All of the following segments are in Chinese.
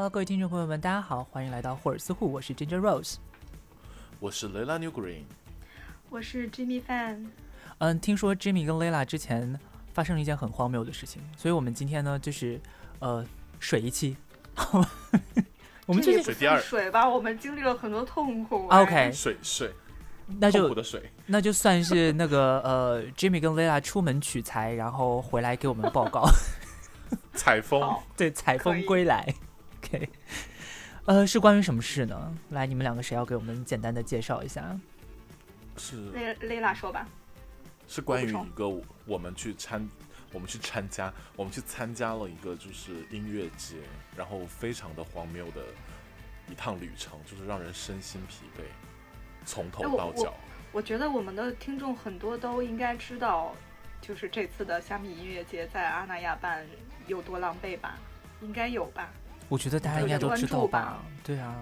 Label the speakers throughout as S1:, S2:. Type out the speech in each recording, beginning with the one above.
S1: Hello，各位听众朋友们，大家好，欢迎来到霍尔斯户，我是 Ginger Rose。
S2: 我是 Layla New Green，
S3: 我是 Jimmy Fan。
S1: 嗯，听说 Jimmy 跟 Layla 之前发生了一件很荒谬的事情，所以我们今天呢，就是呃水一期。我们
S3: 这也不
S1: 最近
S2: 水第二
S3: 水吧，我们经历了很多痛苦、哎
S1: OK，
S2: 水水，
S1: 那就
S2: 苦的水，
S1: 那就算是那个 呃 Jimmy 跟 Layla 出门取材，然后回来给我们报告。
S2: 采风
S1: 对，采风归来。呃，是关于什么事呢？来，你们两个谁要给我们简单的介绍一下？
S2: 是
S3: 雷雷拉说吧，
S2: 是关于
S3: 我
S2: 一个我我们去参我们去参加我们去参加了一个就是音乐节，然后非常的荒谬的一趟旅程，就是让人身心疲惫，从头
S3: 哎我我
S2: 到脚。
S3: 我觉得我们的听众很多都应该知道，就是这次的虾米音乐节在阿那亚办有多狼狈吧？应该有吧？
S1: 我觉得大家应该都知道吧
S3: 吧？
S1: 对啊，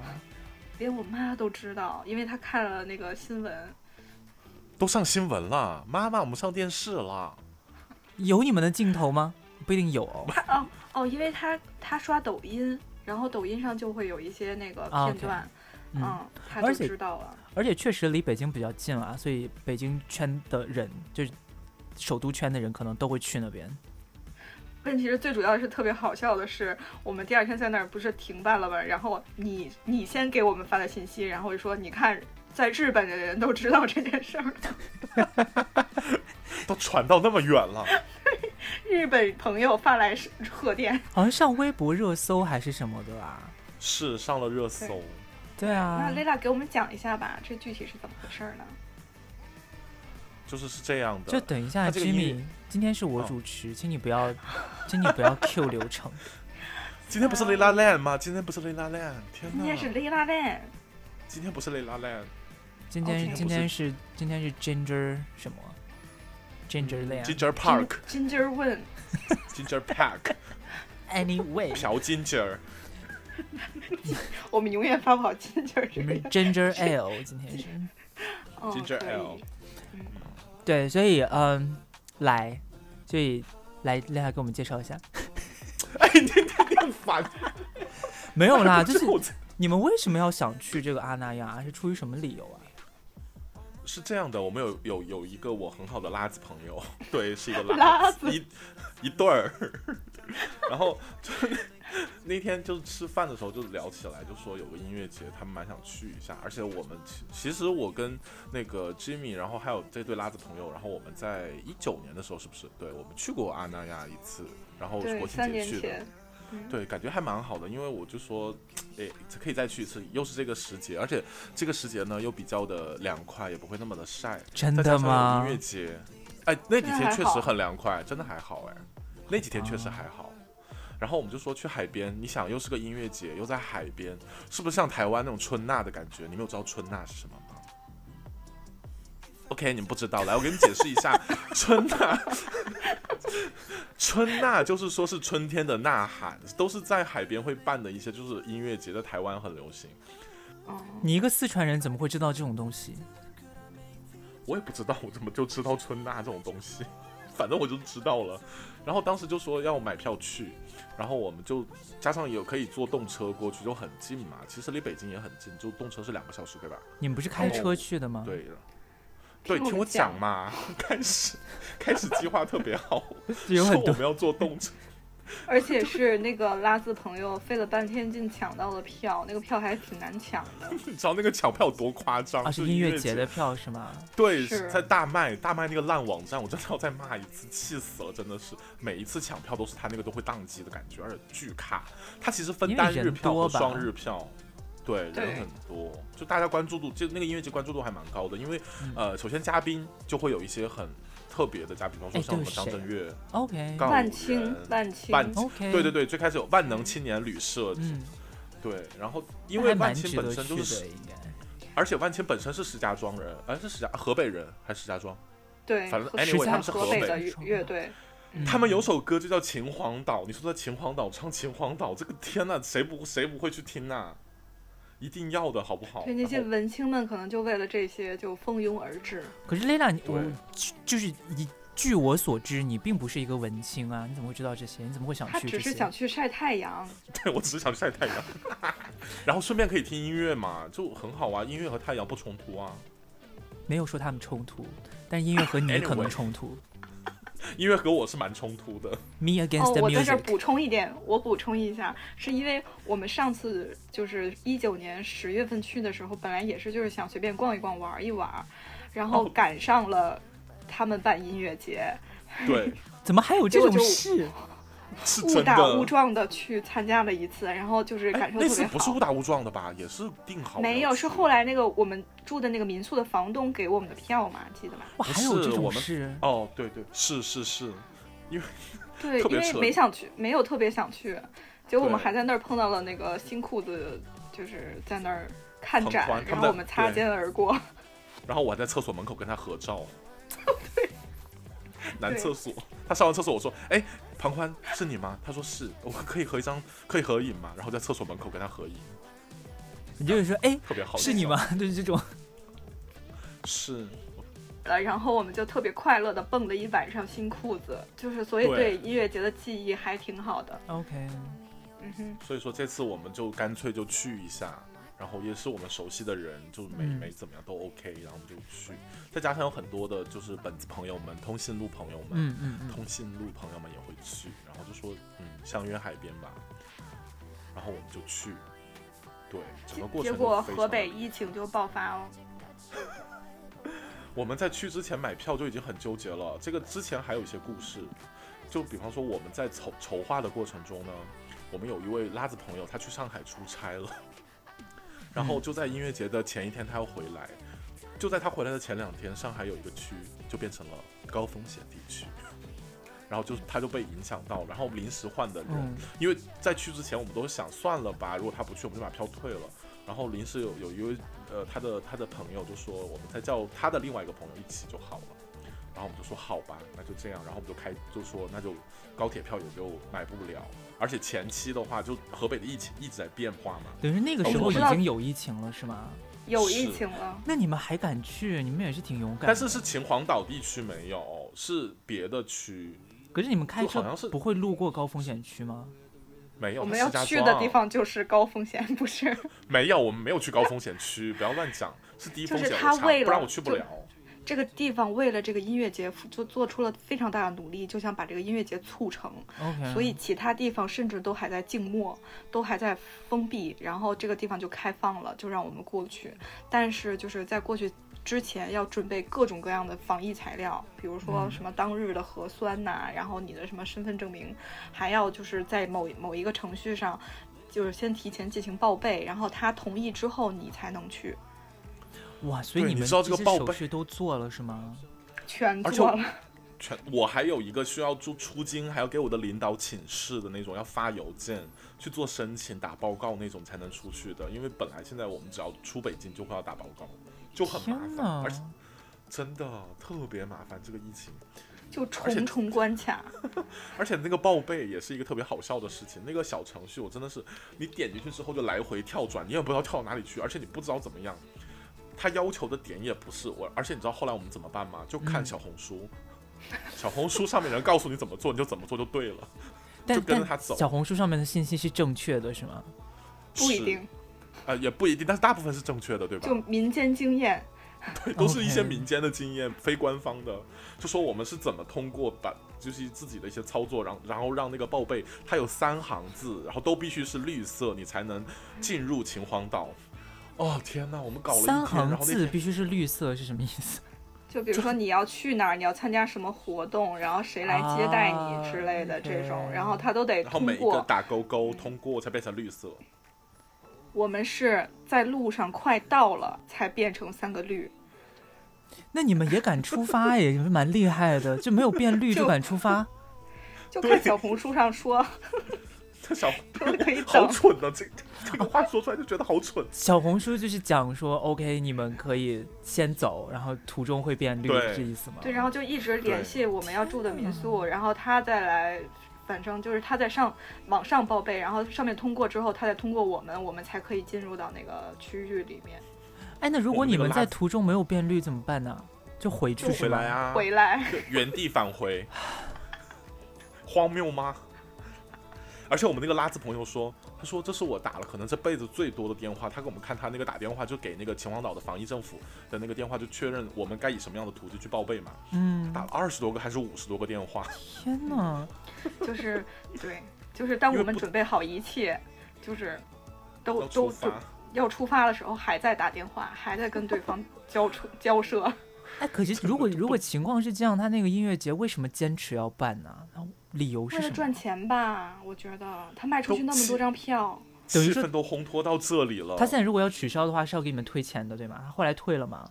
S3: 连我妈都知道，因为她看了那个新闻。
S2: 都上新闻了，妈妈，我们上电视了。
S1: 有你们的镜头吗？不一定有 哦。
S3: 哦哦，因为她她刷抖音，然后抖音上就会有一些那个片段，
S1: 嗯，
S3: 嗯，她就知道了。
S1: 而且确实离北京比较近啊，所以北京圈的人，就是首都圈的人，可能都会去那边。
S3: 问题是最主要的是特别好笑的是，我们第二天在那儿不是停办了吗？然后你你先给我们发的信息，然后就说你看，在日本的人都知道这件事儿，
S2: 都传到那么远了，
S3: 日本朋友发来贺电。
S1: 好像上微博热搜还是什么的啊？
S2: 是上了热搜。
S1: 对啊
S3: 那，Lila 给我们讲一下吧，这具体是怎么回事儿呢？
S2: 就是是这样的，
S1: 就等一下，Jimmy，今天是我
S2: 哦
S1: 主持，请你不要，请你不要 Q 流程。
S2: 今天不是 Layla Land 吗？今天不是 Layla Land，天哪！
S3: 今天是雷拉链，
S2: 今天不是 Layla Land，
S1: 今天今天是今天是 Ginger 什么？Ginger Land。
S2: Ginger Park，Ginger Win，Ginger
S1: Pack，Anyway，
S2: 朴 Ginger，
S3: 我们永远发不好 Ginger
S1: 我们
S3: 这个。
S1: Ginger Ale 今天是。
S3: 嗯
S2: Ginger
S3: 可以
S2: Ale
S1: 对，所以嗯，来，所以来，来来给我们介绍一下。
S2: 哎，你你你很烦，
S1: 没有啦，就是你们为什么要想去这个阿那亚？是出于什么理由啊？
S2: 是这样的，我们有有有一个我很好的拉子朋友，对，是一个
S3: 拉
S2: 拉子，一一对儿，然后就那 那天就是吃饭的时候就聊起来，就说有个音乐节，他们蛮想去一下，而且我们其其实我跟那个 Jimmy，然后还有这对拉子朋友，然后我们在一九年的时候是不是？对，我们去过阿那亚一次，然后
S3: 对，
S2: 国庆节去的
S3: 年前。，嗯
S2: 对，感觉还蛮好的，因为我就说，诶，可以再去一次，又是这个时节，而且这个时节呢又比较的凉快，也不会那么的晒。
S1: 真的吗
S2: 音？乐节，哎，那几天确实很凉快，真的还好哎，那几天确实还好。然后我们就说去海边，你想又是个音乐节，又在海边，是不是像台湾那种春娜的感觉？你们有知道春娜是什么吗？OK，你们不知道，来我给你解释一下，春娜，春娜就是说是春天的呐喊，都是在海边会办的一些就是音乐节，在台湾很流行。
S3: 哦，
S1: 你一个四川人怎么会知道这种东西？
S2: 我也不知道我怎么就知道春娜这种东西，反正我就知道了。然后当时就说要买票去，然后我们就加上有可以坐动车过去，就很近嘛。其实离北京也很近，就动车是两个小时，对吧？
S1: 你们不是开车去的吗？
S2: 对的。对，
S3: 听我讲
S2: 讲嘛，开始开始计划特别好，
S1: 有很多
S2: 说我们要坐动车，
S3: 而且是那个拉字朋友费了半天劲抢到了票，那个票还挺难抢的。
S2: 你知道那个抢票有多夸张？
S1: 啊，是音乐节的票是吗？
S2: 对，
S3: 是
S2: 在大麦大麦那个烂网站，我真的要再骂一次，气死了，真的是每一次抢票都是他那个都会宕机的感觉，而且巨卡。他其实分单日票
S1: 吧
S2: 和双日票，对，
S3: 对
S2: 人很多，就大家关注度，就那个音乐节关注度还蛮高的，因为、
S1: 嗯
S2: 呃，首先嘉宾就会有一些很特别的嘉宾，比方说
S1: 哎
S2: 像我们张震岳、
S1: OK
S3: 万青
S2: 人，
S3: 万青，
S2: 万
S1: OK，
S2: 对对对，最开始有万能青年旅社，
S1: 嗯，
S2: 对，然后因为万青本身就是。而且万青本身是石家庄人，哎，是石家河北人还是石家庄？
S3: 对，
S2: 反正 anyway，
S1: 他们
S2: 是河北
S3: 河北的乐乐队，
S1: 嗯。
S2: 他们有首歌就叫《秦皇岛》，你说在秦皇岛唱秦皇岛，这个天呐，谁不谁不会去听呐、一定要的好不好？
S3: 对那些文青们可能就为了这些就蜂拥而至。
S1: 可是 Layla，你我就是一据我所知，你并不是一个文青啊，你怎么会知道这些？你怎么会想
S3: 他只是？想去晒太阳。
S2: 对我只是想晒太阳，然后顺便可以听音乐嘛，就很好啊。音乐和太阳不冲突啊，
S1: 没有说他们冲突，但音乐和你可能冲突。
S2: 音乐和我是蛮冲突的。
S1: Me
S3: 哦
S1: against，the
S3: 我在这儿。补充一点，我补充一下，是因为我们上次就是一九年十月份去的时候，本来也是就是想随便逛一逛、玩一玩，然后
S2: 哦
S3: 赶上了他们办音乐节，
S2: 对，
S1: 怎么还有这种
S3: 就就
S1: 事？
S2: 是
S3: 误打误。撞的去参加了一次，然后就是
S2: 哎
S3: 感，受特别
S2: 那次不是误。打误撞的吧？也是定好
S3: 没有，是后来那个我们住的那个民宿的房东给我们的票嘛，记得吗？
S1: 哇，还有这
S2: 是我们
S1: 种事？
S2: 哦，对对，是是是，
S3: 因为
S2: 对，因为
S3: 没想去，没有特别想去，结果我们还在那儿碰到了那个新裤子，就是在那儿看展然后我们擦肩而过。
S2: 然后我还在厕所门口跟他合照。
S3: 对男
S2: 厕所，他上完厕所，我说：“哎，庞宽是你吗？”他说：“是，我可以合一张，可以合影吗？”然后在厕所门口跟他合影，
S1: 你就是说，哎，
S2: 特别好。
S1: 是你？吗？就是这种。
S2: 是，
S3: 呃，然后我们就特别快乐的蹦了一晚上新裤子，就是所以
S2: 对
S3: 对音乐节的记忆还挺好的。
S1: OK，
S3: 嗯哼，
S2: 所以说这次我们就干脆就去一下，然后也是我们熟悉的人，就没、
S1: 嗯
S2: 没怎么样都 OK，然后我们就去，再加上有很多的就是本子朋友们、通信录朋友们，
S1: 嗯嗯嗯。
S2: 通信录朋友们也会去，然后就说嗯相约海边吧，然后我们就去，对，整个过程
S3: 结果河北疫情就爆发哦。
S2: 我们在去之前买票就已经很纠结了。这个之前还有一些故事，就比方说我们在筹筹划的过程中呢，我们有一位拉子朋友，他去上海出差了，然后就在音乐节的前一天他要回来，就在他回来的前两天，上海有一个区就变成了高风险地区。然后就他就被影响到，然后临时换的人，
S1: 嗯
S2: 因为在去之前我们都想算了吧，如果他不去，我们就把票退了。然后临时有有一位呃他的他的朋友就说，我们再叫他的另外一个朋友一起就好了。然后我们就说好吧，那就这样。然后我们就开就说那就高铁票也就买不了，而且前期的话就河北的疫情一直在变化嘛。
S1: 等于那个时候已经有疫情了，是吗？
S3: 有疫情了，
S1: 那你们还敢去？你们也是挺勇敢。
S2: 但是是秦皇岛地区没有，是别的区
S1: 可是你们开车
S2: 好像是
S1: 不会路过高风险区吗？
S2: 没有。
S3: 我们要去的地方就是高风险，不是？
S2: 没有，我们没有去高风险区，不要乱讲，是低风
S3: 就是
S2: 险我查
S3: 他为了
S2: 不然我去不了。
S3: 这个地方为了这个音乐节就做出了非常大的努力，就想把这个音乐节促成。
S1: OK，
S3: 所以其他地方甚至都还在静默，都还在封闭，然后这个地方就开放了，就让我们过去。但是就是在过去之前要准备各种各样的防疫材料，比如说
S1: 嗯
S3: 什么当日的核酸呐、然后你的什么身份证明，还要就是在某某一个程序上。就是先提前进行报备，然后他同意之后你才能去，
S1: 哇，所以你们
S2: 知道这个报备
S1: 都做了是吗？
S3: 全
S2: 而且我
S3: 做了。
S2: 全我还有一个需要出出京，还要给我的领导请示的那种，要发邮件去做申请、打报告那种才能出去的。因为本来现在我们只要出北京就会要打报告，就很麻烦，而！且真的特别麻烦。这个疫情，
S3: 就重重关卡，
S2: 而且那个报备也是一个特别好笑的事情。那个小程序我真的是，你点进去之后就来回跳转，你也不知道跳到哪里去，而且你不知道怎么样。他要求的点也不是我，而且你知道后来我们怎么办吗？就看
S1: 嗯
S2: 小红书，小红书上面人告诉你怎么做，你就怎么做就对了。就跟着他走
S1: 小红书上面的信息是正确的，是吗？
S3: 不一定，
S2: 呃，也不一定，但是大部分是正确的，对吧
S3: 就？民间经验。
S2: 对，都是一些民间的经验，非官方的，就说我们是怎么通过把就是自己的一些操作，然后然后让那个报备它有三行字，然后都必须是绿色，你才能进入秦皇岛。哦天哪，我们搞了
S1: 三行字必须是绿色是什么意思？
S3: 就比如说你要去哪儿，你要参加什么活动，然后谁来接待你之类的这种，
S1: 啊
S3: 然后他都得
S2: 然后
S3: 通
S2: 每一个
S3: 过。
S2: 打勾勾通过才变成绿色。
S3: 我们是在路上快到了才变成三个绿，
S1: 那你们也敢出发耶，也是蛮厉害的，就没有变绿就
S3: 就
S1: 敢出发。
S3: 就
S2: 对
S3: 看小红书上说
S2: 这 小
S3: 说可以
S2: 好
S3: 等。
S2: 蠢啊！这 这个话说出来就觉得好蠢。
S1: 小红书就是讲说，OK，你们可以先走，然后途中会变绿，是这意思吗？
S3: 对，然后就一直联系我们要住的民宿，然后他再来，反正就是他在上网上报备，然后上面通过之后，他再通过我们，我们才可以进入到那个区域里面。
S1: 哎，那如果你们在途中没有变绿怎么办呢？就回去是吗？
S2: 回来啊，
S3: 回来，
S2: 原地返回，荒谬吗？而且我们那个拉子朋友说，他说这是我打了可能这辈子最多的电话，他给我们看他那个打电话，就给那个秦皇岛的防疫政府的那个电话，就确认我们该以什么样的途径去报备嘛。
S1: 嗯，
S2: 打了二十多个还是五十多个电话，
S1: 天哪！
S3: 就是对，就是当我们准备好一切，就是都都准。要出发的时候，还在打电话，还在跟对方交出交涉。
S1: 哎，可是如果如果情况是这样，他那个音乐节为什么坚持要办呢？他理由是
S3: 为了？赚钱吧，我觉得他卖出去那么多张票，
S1: 等于说
S2: 都烘托到这里了。
S1: 他现在如果要取消的话，是要给你们退钱的，对吗？他后来退了吗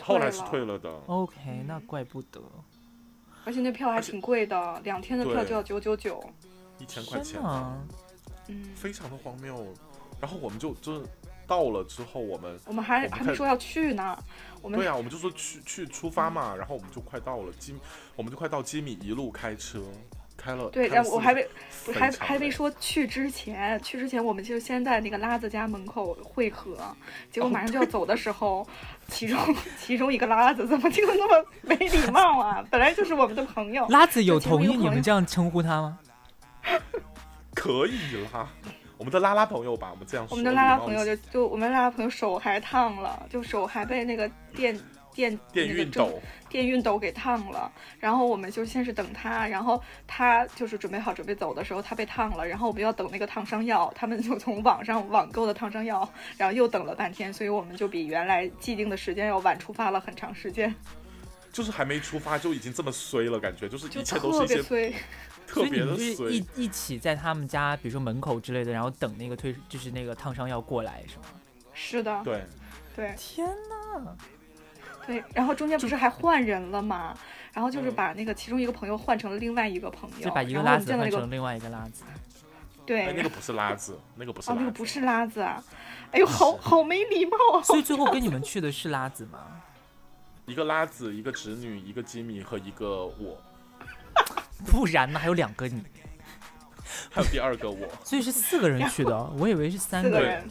S2: 后来是
S3: 退
S2: 退了的
S1: ，？OK，那怪不得。
S3: 而且那票还挺贵的，两天的票就要九九九。
S2: 一千块钱，
S3: 嗯，
S2: 非常的荒谬。然后我们就就是到了之后，我们
S3: 我们还
S2: 我们
S3: 还没说要去呢，我们
S2: 对啊，我们就说去去出发嘛，然后我们就快到了基，我们就快到基米，一路开车开了。
S3: 对，我还没我还还没说去之前，去之前我们就先在那个拉子家门口汇合，结果
S2: 哦
S3: 马上就要走的时候，其中其中一个拉子怎么就那么没礼貌啊？本来就是我们的朋友，
S1: 拉子有同意你们这样称呼他吗？
S2: 可以啦，我们的拉拉朋友吧，我们这样说。
S3: 我们的拉拉朋友就就我们拉拉朋友手还烫了，就手还被那个电电
S2: 电
S3: 那个蒸
S2: 熨斗，
S3: 电熨斗给烫了，然后我们就先是等他，然后他就是准备好准备走的时候，他被烫了，然后我们要等那个烫伤药，他们就从网上网购的烫伤药，然后又等了半天，所以我们就比原来既定的时间要晚出发了很长时间，
S2: 就是还没出发就已经这么衰了，感觉就是
S3: 就
S2: 一切都
S3: 特
S2: 是一些
S3: 别衰。
S2: 特别的
S1: 所以你们就是一。一起在他们家，比如说门口之类的，然后等那个退，就是那个烫伤药过来，是吗？
S3: 是的，
S2: 对，
S3: 对
S1: 天哪！
S3: 对，然后中间不是还换人了吗？然后就是
S2: 嗯
S3: 把那个其中一个朋友换成了另外一个朋友，
S1: 就把一个拉子换成另外一个拉子。
S3: 对，
S2: 哎，那个不是拉子，那个不是
S3: 哦，
S2: 拉子，
S3: 那个不是拉子啊！哎呦，好 好没礼貌啊！
S1: 所以最后跟你们 去的是拉子吗？
S2: 一个拉子，一个侄女，一个吉米和一个我，
S1: 不然呢？还有两个你，
S2: 还有第二个我，
S1: 所以是四个人去的哦，我以为是三个人。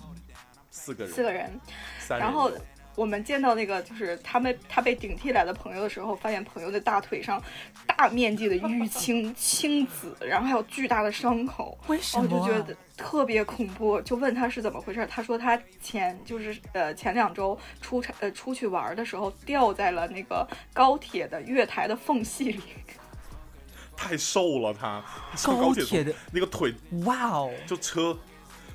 S3: 四个人，
S2: 四个人，
S3: 四个人。然后我们见到那个就是他们他被顶替来的朋友的时候，发现朋友的大腿上大面积的淤青青紫，然后还有巨大的伤口，
S1: 为什么、啊？
S3: 我就觉得特别恐怖，就问他是怎么回事，他说他前就是呃前两周出差呃出去玩的时候掉在了那个高铁的月台的缝隙里，
S2: 太瘦了他，他上
S1: 高
S2: 铁
S1: 铁的，
S2: 那个腿
S1: 哇哦！
S2: 就车。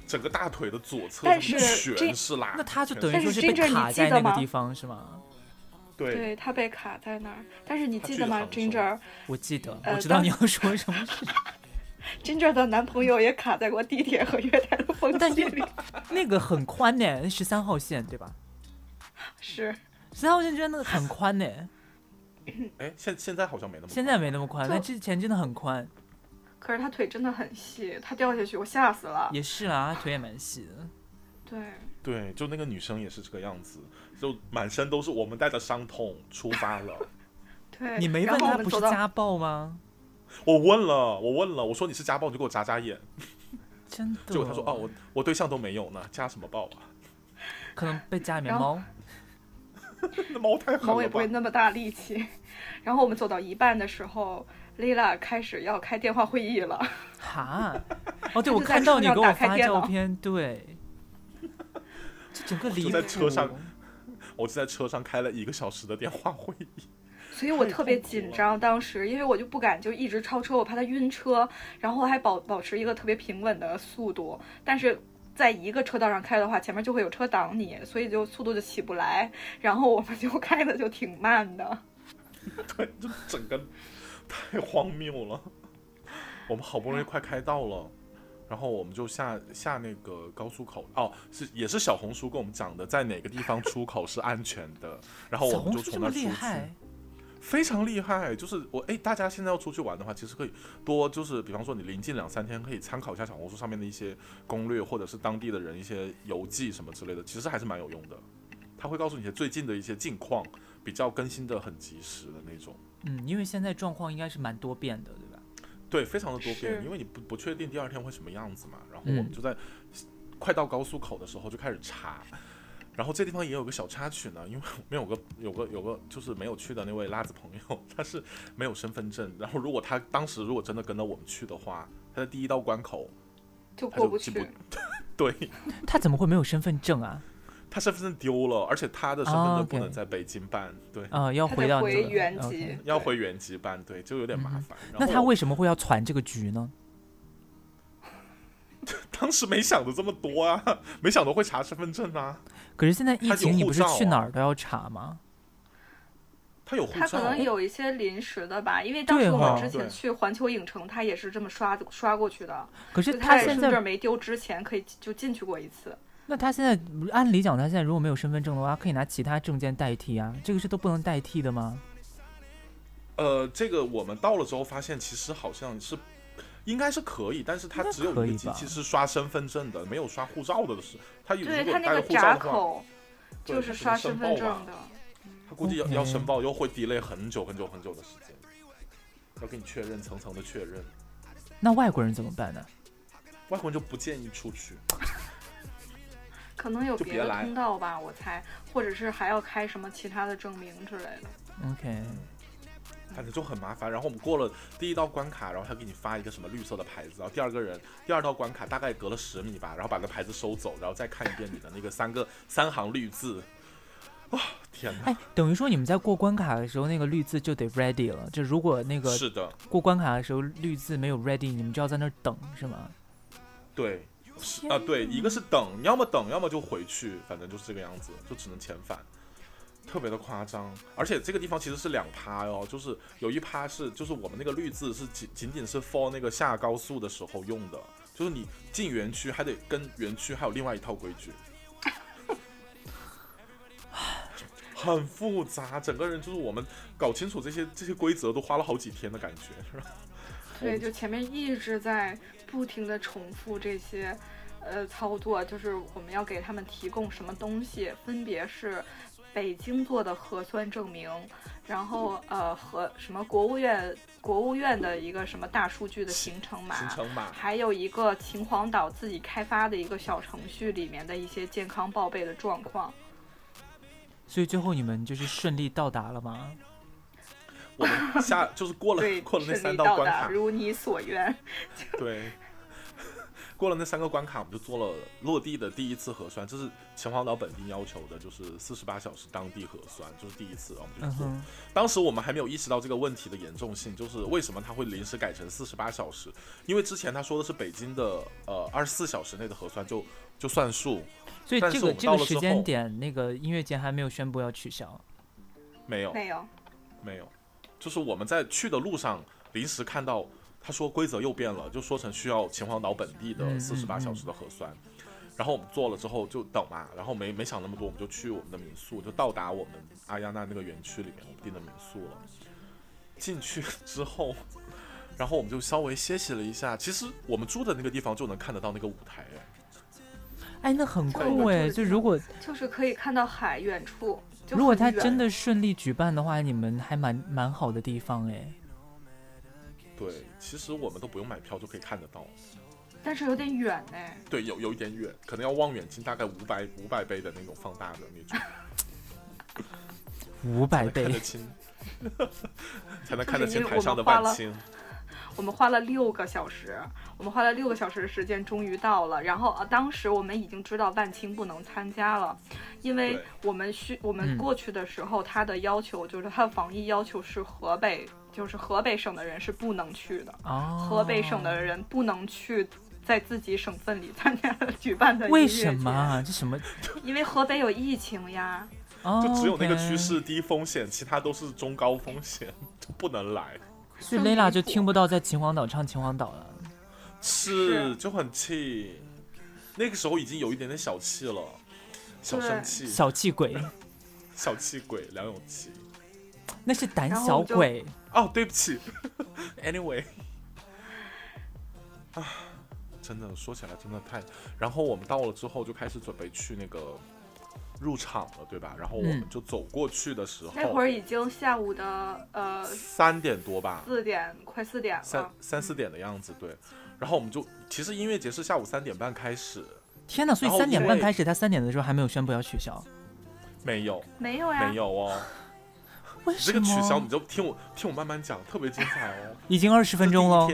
S2: 整个大腿的左侧
S3: 但是
S2: 全是拉，
S1: 那他就等于说是被卡在那个地方是吗？
S2: 对
S3: 对他被卡在那儿。但是你记得吗，Ginger？
S1: 我记得，
S3: 呃
S1: 我知道你要说什么事。
S3: Ginger 的男朋友也卡在过地铁和月台的缝
S1: 但
S3: 隙里，
S1: 那个很宽呢，十三号线对吧？
S3: 是
S1: 十三号线真的很宽呢，
S2: 哎，现现在好像没那么
S1: 现在没那么宽，
S3: 就
S1: 但之前真的很宽。
S3: 可是他腿真的很细，他掉下去我吓死了。
S1: 也是啦，他腿也蛮细的。
S3: 对，
S2: 对，就那个女生也是这个样子，就满身都是我们带着伤痛出发了。
S3: 对，
S1: 你没问他不是家暴吗？
S2: 我问了，我问了，我说你是家暴，你就给我眨眨眼。
S1: 真的？
S2: 结果他说哦，我我对象都没有呢，家什么暴啊？
S1: 可能被家里面猫。
S2: 那猫太狠了吧
S3: 猫也不会？那么大力气。然后我们走到一半的时候，Lila 开始要开电话会议了。
S1: 哈？哦，对，我看到你给我发照片，对。这整个离
S2: 就在车上我就在车上开了一个小时的电话会议。
S3: 所以我特别紧张，当时因为我就不敢就一直超车，我怕他晕车，然后还保保持一个特别平稳的速度，但是。在一个车道上开的话，前面就会有车挡你，所以就速度就起不来，然后我们就开的就挺慢的。
S2: 对，就整个太荒谬了。我们好不容易快开到了，然后我们就下下那个高速口，哦，是也是小红书跟我们讲的，在哪个地方出口是安全的，然后我们就
S1: 红书这么
S2: 从那出去。非常厉害，就是我哎，大家现在要出去玩的话，其实可以多就是，比方说你临近两三天，可以参考一下小红书上面的一些攻略，或者是当地的人一些游记什么之类的，其实还是蛮有用的。他会告诉你一些最近的一些近况，比较更新的很及时的那种。
S1: 嗯，因为现在状况应该是蛮多变的，对吧？
S2: 对，非常的多变，因为你不不确定第二天会什么样子嘛。然后
S1: 嗯
S2: 我们就在快到高速口的时候就开始查，然后这地方也有个小插曲呢，因为我们有个有个有个就是没有去的那位辣子朋友，他是没有身份证。然后如果他当时如果真的跟着我们去的话，他的第一道关口
S3: 就过不去。
S2: 对
S1: 他怎么会没有身份证啊？
S2: 他身份证丢了，而且他的身份
S1: 哦
S2: 证不能在北京办，对，
S1: 啊、要
S3: 回
S1: 回到那个
S3: 原籍，对
S2: 要回原籍办，对，就有点麻烦。
S1: 那他为什么会要传这个局呢？
S2: 当时没想的这么多啊，没想到会查身份证啊。
S1: 可是现在疫情，你不是去哪儿都要查吗？
S2: 他有护照，
S3: 他可能有一些临时的吧，因为当时我们之前去环球影城，他也是这么刷刷过去的。
S1: 可是他现在
S3: 也身份证没丢之前，可以就进去过一次。
S1: 那他现在按理讲，他现在如果没有身份证的话，可以拿其他证件代替啊，这个是都不能代替的吗？
S2: 呃，这个我们到了之后发现，其实好像是应该是可以，但是它只有一个机器是刷身份证的，没有刷护照的是。他有
S3: 对
S2: 如果带了
S3: 他那个闸
S2: 护照的话，
S3: 口就是刷身份证的。
S2: 他估计要要申报，又会 delay 很久很久很久的时间，要给你确认，层层的确认。
S1: 那外国人怎么办呢？
S2: 外国人就不建议出去。
S3: 可能有别的通道吧，我猜，或者是还要开什么其他的证明之类的。
S1: OK，
S2: 反正就很麻烦。然后我们过了第一道关卡，然后他给你发一个什么绿色的牌子，然后第二个人第二道关卡大概隔了十米吧，然后把那牌子收走，然后再看一遍你的那个三个 三行绿字。哇、天哪！
S1: 哎，等于说你们在过关卡的时候，那个绿字就得 ready 了。就如果那个
S2: 是的，
S1: 过关卡的时候绿字没有 ready，你们就要在那儿等，是吗？
S2: 对，是啊，对，一个是等，要么等，要么就回去，反正就是这个样子，就只能遣返。特别的夸张，而且这个地方其实是两趴哦，就是有一趴是就是我们那个绿字是仅仅仅是 for 那个下高速的时候用的，就是你进园区还得跟园区还有另外一套规矩，很复杂，整个人就是我们搞清楚这些这些规则都花了好几天的感觉，是吧？
S3: 对，就前面一直在不停的重复这些，呃，操作，就是我们要给他们提供什么东西，分别是北京做的核酸证明，然后呃和什么国务院国务院的一个什么大数据的行程码，
S2: 行程码，
S3: 还有一个秦皇岛自己开发的一个小程序里面的一些健康报备的状况。
S1: 所以最后你们就是顺利到达了吗？
S2: 我们下就是过了
S3: 对，
S2: 过了那三
S3: 顺利到
S2: 道关卡，
S3: 达如你所愿。
S2: 对，过了那三个关卡，我们就做了落地的第一次核酸，这是秦皇岛本地要求的，就是四十八小时当地核酸，就是第一次，然后我们就做。
S1: 嗯，
S2: 当时我们还没有意识到这个问题的严重性，就是为什么他会临时改成四十八小时？因为之前他说的是北京的呃二十四小时内的核酸就就算数，
S1: 所以这个这个时间点，那个音乐节还没有宣布要取消。
S2: 没有
S3: 没有，
S2: 没有，就是我们在去的路上临时看到他说规则又变了，就说成需要秦皇岛本地的
S1: 嗯
S2: 四十八
S1: 嗯
S2: 小时的核酸。然后我们做了之后就等嘛，然后没没想那么多，我们就去我们的民宿，就到达我们阿亚纳那个园区里面我们订的民宿了。进去之后，然后我们就稍微歇息了一下。其实我们住的那个地方就能看得到那个舞台，哎，
S1: 哎，那很酷哎！
S3: 就
S1: 如果
S3: 就是可以看到海远处。就
S1: 如果他真的顺利举办的话，你们还蛮蛮好的地方哎。
S2: 对，其实我们都不用买票就可以看得到。
S3: 但是有点远呢。
S2: 对，有有一点远，可能要望远镜大概五百五百倍的那种放大的那种。
S1: 五百
S2: 才能看得
S1: 倍，
S2: 清，才能看得清台上的
S3: 我们花了
S2: 万青。
S3: 我们花了六个小时，我们花了六个小时的时间，终于到了。然后啊，当时我们已经知道万青不能参加了，因为我们需我们
S1: 嗯
S3: 过去的时候，他的要求就是他的防疫要求是河北，就是河北省的人是不能去的，
S1: 哦，
S3: 河北省的人不能去。在自己省份里参加 举办的音
S1: 为
S3: 乐节
S1: 什么？啊？这什么？
S3: 因为河北有疫情呀。
S1: 哦，
S2: 就只有那个区是低风险，其他都是中高风险，就不能来。
S1: 所以
S3: 很
S1: Layla 就听不到在秦皇岛唱秦皇岛了。
S2: 是，就很气。那个时候已经有一点点小气了，小生气，
S1: 小气鬼，
S2: 小气鬼梁咏琪。
S1: 那是胆小鬼。
S2: 哦，对不起。anyway，啊，真的说起来真的太……然后我们到了之后就开始准备去那个入场了，对吧？然后我们
S1: 嗯
S2: 就走过去的时候，
S3: 那会儿已经下午的呃
S2: 三点多吧，
S3: 四点，快四点
S2: 三
S3: 了。
S2: 三三四点的样子，对。然后我们就其实音乐节是下午三点半开始，
S1: 天哪！所以三点半开始，他三点的时候还没有宣布要取消，
S2: 没有
S3: 没有呀，
S2: 没有哦，
S1: 为什么？
S2: 这个取消你就听我听我慢慢讲，特别精彩哦。
S1: 已经二十分钟了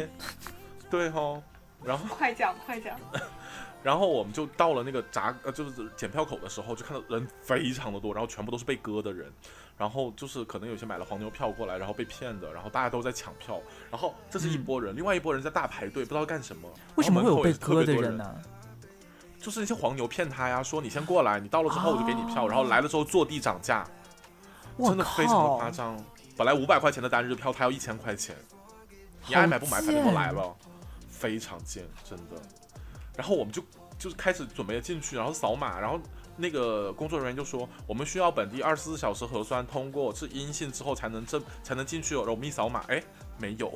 S2: 对哦，然后
S3: 快讲快讲。
S2: 然后我们就到了那个闸呃就是检票口的时候，就看到人非常的多，然后全部都是被割的人，然后就是可能有些买了黄牛票过来，然后被骗的，然后大家都在抢票，然后这是一波人，另外一波人在大排队，不知道干什么。
S1: 嗯为什么会有被割
S2: 也是特别多人？
S1: 的人呢？
S2: 就是那些黄牛骗他呀，说你先过来，你到了之后我就给你票，然后来了之后坐地涨价，
S1: 我
S2: 真的非常的夸张。本来五百块钱的单日票，他要一千块钱，你爱买不买，反正都来了，非常贱，真的。然后我们就就是开始准备进去，然后扫码，然后那个工作人员就说我们需要本地二十四小时核酸通过是阴性之后才能证才能进去哦。然后我们一扫码，哎，没有，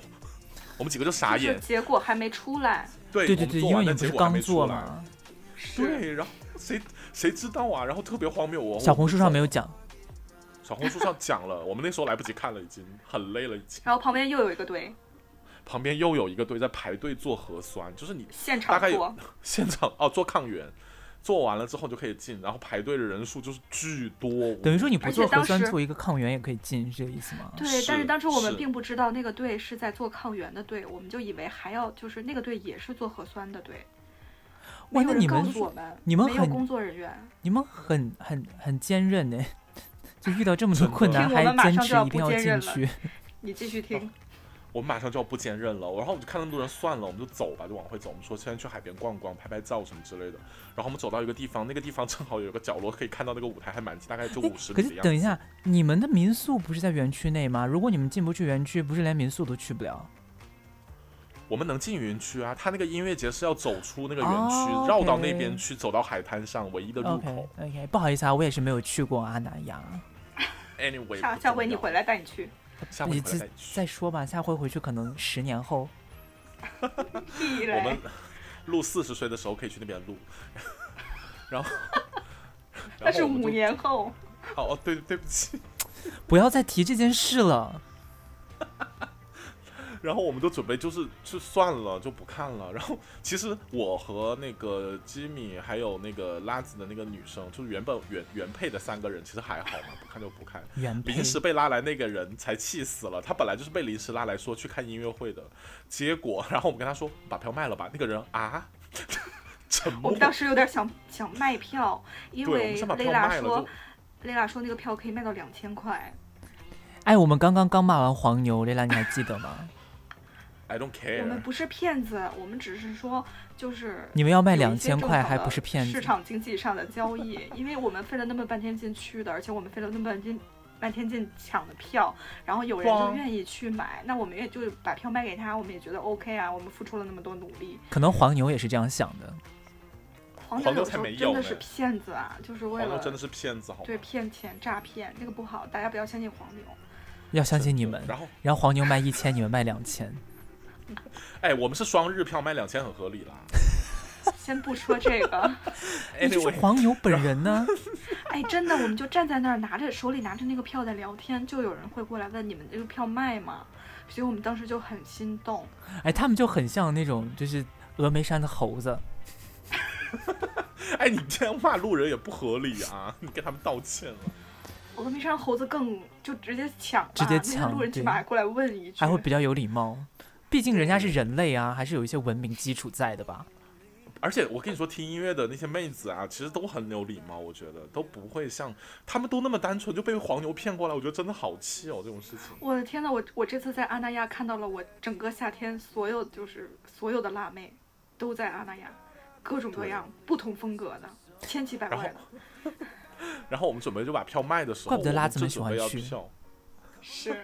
S2: 我们几个就傻眼。
S3: 结果还没出来，
S2: 对
S1: 对对对，
S2: 我们做完
S1: 因为你不是
S2: 但结果还没
S1: 刚做
S2: 出来。
S1: 嘛，
S2: 对，然后谁谁知道啊？然后特别荒谬，我
S1: 小红书上没。
S2: 有
S1: 讲，
S2: 小红书上讲了，我们那时候来不及看了，已经很累了，已经。
S3: 然后旁边又有一个队，
S2: 旁边又有一个队在排队做核酸，就是你
S3: 现
S2: 大概有
S3: 场做，
S2: 现场哦做抗原，做完了之后就可以进，然后排队的人数就是巨多。
S1: 等于说你不做核酸做一个抗原也可以进，是这个意思吗？
S3: 对，但是当时我们并不知道那个队是在做抗原的队，我们就以为还要就是那个队也是做核酸的队。
S1: 哇，
S3: 没有人告
S1: 那你们
S3: 诉我们，
S1: 你们很
S3: 没有工作人员，
S1: 你们很很很坚韧呢，就遇到这么多困难还坚持一定要进去。
S3: 你继续听。
S2: 我们马上就要不坚韧了，然后我就看那么多人，算了，我们就走吧，就往回走。我们说先去海边逛逛、拍拍照什么之类的。然后我们走到一个地方，那个地方正好有个角落可以看到那个舞台，还蛮大概就五十
S1: 可
S2: 米的样子。
S1: 是等一下，你们的民宿不是在园区内吗？如果你们进不去园区，不是连民宿都去不了？
S2: 我们能进园区啊，他那个音乐节是要走出那个园区，
S1: 哦
S2: 绕到那边去，走到海滩上唯一的入口。
S1: OK，不好意思啊，我也是没有去过阿南亚。
S2: Anyway，
S3: 下下回你回，来带你去。
S2: 下回
S1: 你再。再说吧，下回回去可能十年后。
S2: 我们录四十岁的时候可以去那边录，然后，
S3: 那是五年后。
S2: 哦哦，对对不起，
S1: 不要再提这件事了。
S2: 然后我们就准备就是就算了就不看了。然后其实我和那个吉米还有那个拉子的那个女生，就是原本原原配的三个人，其实还好嘛，不看就不看。
S1: 原配
S2: 临时被拉来那个人才气死了，他本来就是被临时拉来说去看音乐会的，结果然后我们跟他说把票卖了吧，那个人啊
S3: 我们。当时有点想想卖票，因为
S2: 先把票
S3: 蕾拉说
S2: 就，
S3: 蕾拉说那个票可以卖到两千块。
S1: 哎，我们刚刚刚骂完黄牛，雷拉你还记得吗？
S2: I don't
S3: 我们
S2: care。
S3: 我们不是骗子，我们只是说就是
S1: 你们要卖两千块，还不是骗子？
S3: 市场经济上的交易，因为我们费了那么半天劲去的，而且我们费了那么半天半天劲抢的票，然后有人就愿意去买，那我们也就把票卖给他，我们也觉得 OK 啊，我们付出了那么多努力。
S1: 可能黄牛也是这样想的。
S3: 黄
S2: 黄牛
S3: 牛有时候
S2: 才没有
S3: 真的是骗子啊，就是为了
S2: 黄真的是骗子，好吗？
S3: 对骗钱诈骗，这个不好，大家不要相信黄牛。
S1: 要相信你们。
S2: 然后，
S1: 然后黄牛卖一千，你们卖两千。
S2: 哎，我们是双日票，卖两千很合理啦。
S3: 先不说这个，
S1: 你就是黄牛本人呢？
S3: 哎，真的，我们就站在那儿拿着手里拿着那个票在聊天，就有人会过来问你们这个票卖吗？所以我们当时就很心动。
S1: 哎，他们就很像那种就是峨眉山的猴子。
S2: 哎，你这样骂路人也不合理啊！你跟他们道歉了。
S3: 峨眉山猴子更就直接抢，
S1: 直接抢
S3: 路人起
S1: 对
S3: 码还过来问一句，
S1: 还会比较有礼貌。毕竟人家是人类啊，还是有一些文明基础在的吧？
S2: 而且我跟你说，听音乐的那些妹子啊，其实都很有礼貌，我觉得都不会像他们都那么单纯就被黄牛骗过来，我觉得真的好气哦，这种事情。
S3: 我的天呐，我我这次在阿那亚看到了我整个夏天所有就是所有的辣妹都在阿那亚，各种各样不同风格的，千奇百怪的。
S2: 然后我们准备就把票卖的时候，
S1: 怪不得
S2: 我们
S1: 拉子们喜欢去
S2: 票。
S3: 是，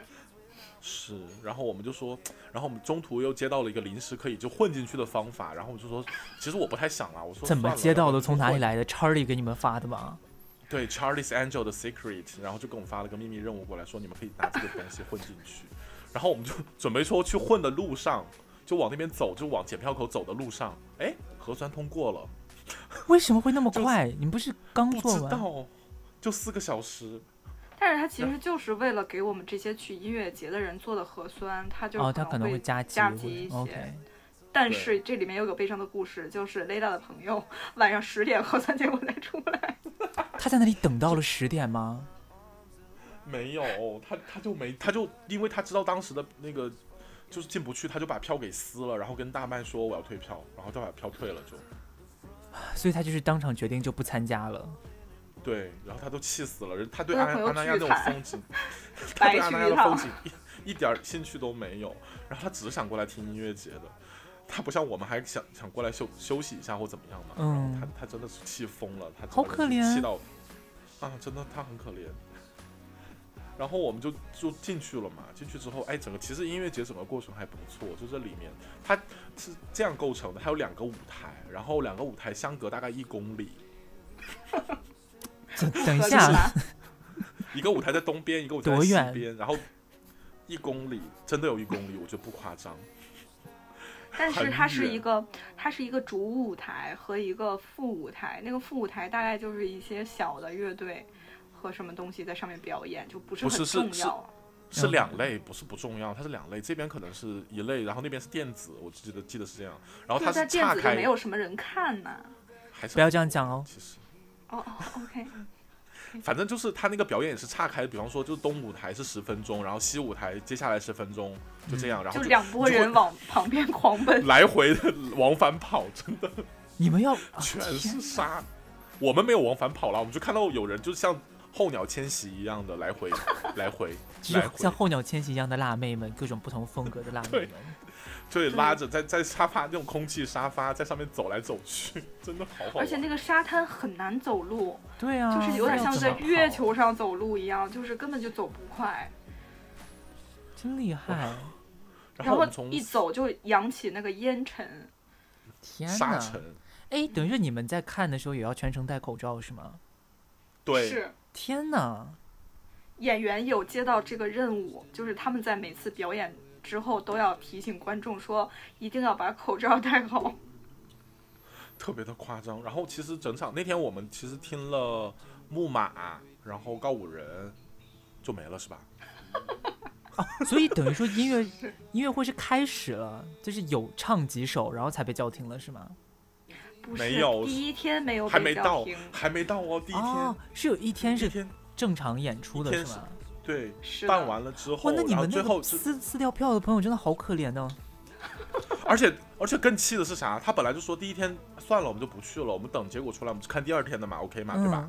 S2: 是，然后我们就说，然后我们中途又接到了一个临时可以就混进去的方法，然后我就说，其实我不太想啊，我说
S1: 怎么接到的？从哪里来的？Charlie 给你们发的吗？
S2: 对，Charlie's Angel 的 Secret，然后就给我们发了个秘密任务过来，说你们可以拿这个东西混进去，然后我们就准备说去混的路上，就往那边走，就往检票口走的路上，哎，核酸通过了，
S1: 为什么会那么快？你们不是刚做完？
S2: 知道，就四个小时，
S3: 但是他其实就是为了给我们这些去音乐节的人做的核酸，他就
S1: 哦，他可能
S3: 会
S1: 会加急
S3: 加急一些。但是这里面有个悲伤的故事，就是雷达的朋友 晚上十点核酸结果才出来。
S1: 他在那里等到了十点吗？
S2: 没有，他他就没，他就因为他知道当时的那个就是进不去，他就把票给撕了，然后跟大麦说我要退票，然后再把票退了就。
S1: 所以他就是当场决定就不参加了。
S2: 对，然后他都气死了，人他对
S3: 他朋友
S2: 安安那亚那种风景，他对
S3: 白
S2: 安那亚的风 景一一点兴趣都没有，然后他只是想过来听音乐节的，他不像我们还想想过来休休息一下或怎么样嘛，然后
S1: 嗯
S2: 他他真的是气疯了，他
S1: 好可怜
S2: 是气到啊，真的他很可怜。然后我们就就进去了嘛，进去之后，哎，整个其实音乐节整个过程还不错，就这里面它是这样构成的，它有两个舞台，然后两个舞台相隔大概一公里，
S1: 等 等一下，
S3: 吧
S2: 一个舞台在东边，一个舞台在西
S1: 多远
S2: 边，然后一公里，真的有一公里，我觉得不夸张。
S3: 但是它是一个，它是一个主舞台和一个副舞台。那个副舞台大概就是一些小的乐队和什么东西在上面表演，就不是
S2: 不
S3: 很
S2: 是是是
S3: 重要。
S2: 是
S1: 嗯
S2: 两类，不是不重要，它是两类。这边可能是一类，然后那边是电子，我记得记得是这样。然后，它
S3: 在电子就
S2: 是岔开，
S3: 没有什么人看呢。
S2: 还是
S1: 不要这样讲哦。
S2: 其实
S3: 哦哦，OK，
S2: 反正就是他那个表演也是岔开，比方说就东舞台是十分钟，然后西舞台接下来十分钟，就这样，然后就
S3: 就两拨人往旁边狂奔。
S2: 来回的往返跑，真的
S1: 你们要、啊
S2: 全是沙。我们没有往返跑了，我们就看到有人就像候鸟迁徙一样的来回来回来回
S1: 就像，候鸟迁徙一样的辣妹们，各种不同风格的辣妹们。
S2: 对，拉着在 在沙发那种空气沙发在上面走来走去，真的好好玩。
S3: 而且那个沙滩很难走路，
S1: 对啊，
S3: 就是有点像在月球上走路一样，就是根本就走不快。
S1: 真厉害！
S2: 然
S3: 然后一走就扬起那个烟尘。
S2: 沙尘，
S1: 哎，等于说你们在看的时候也要全程戴口罩是吗？
S2: 对，
S3: 是
S1: 天哪！
S3: 演员有接到这个任务，就是他们在每次表演之后都要提醒观众说，一定要把口罩戴好。
S2: 特别的夸张。然后其实整场那天我们其实听了木马，然后告五人就没了是吧？
S1: 所以等于说音乐音乐会是开始了，就是有唱几首，然后才被叫停了是吗？
S3: 不是
S2: 没有
S3: 第一天没有
S2: 还没到，还没到哦，第一天，
S1: 哦，是有一天是正常演出的是吗？
S2: 对，办完了之后，
S1: 哇，那你们那个
S2: 最后，
S1: 撕撕掉票的朋友真的好可怜呢。
S2: 而且而且更气的是啥？他本来就说第一天算了，我们就不去了，我们等结果出来，我们看第二天的嘛，OK 嘛，对吧？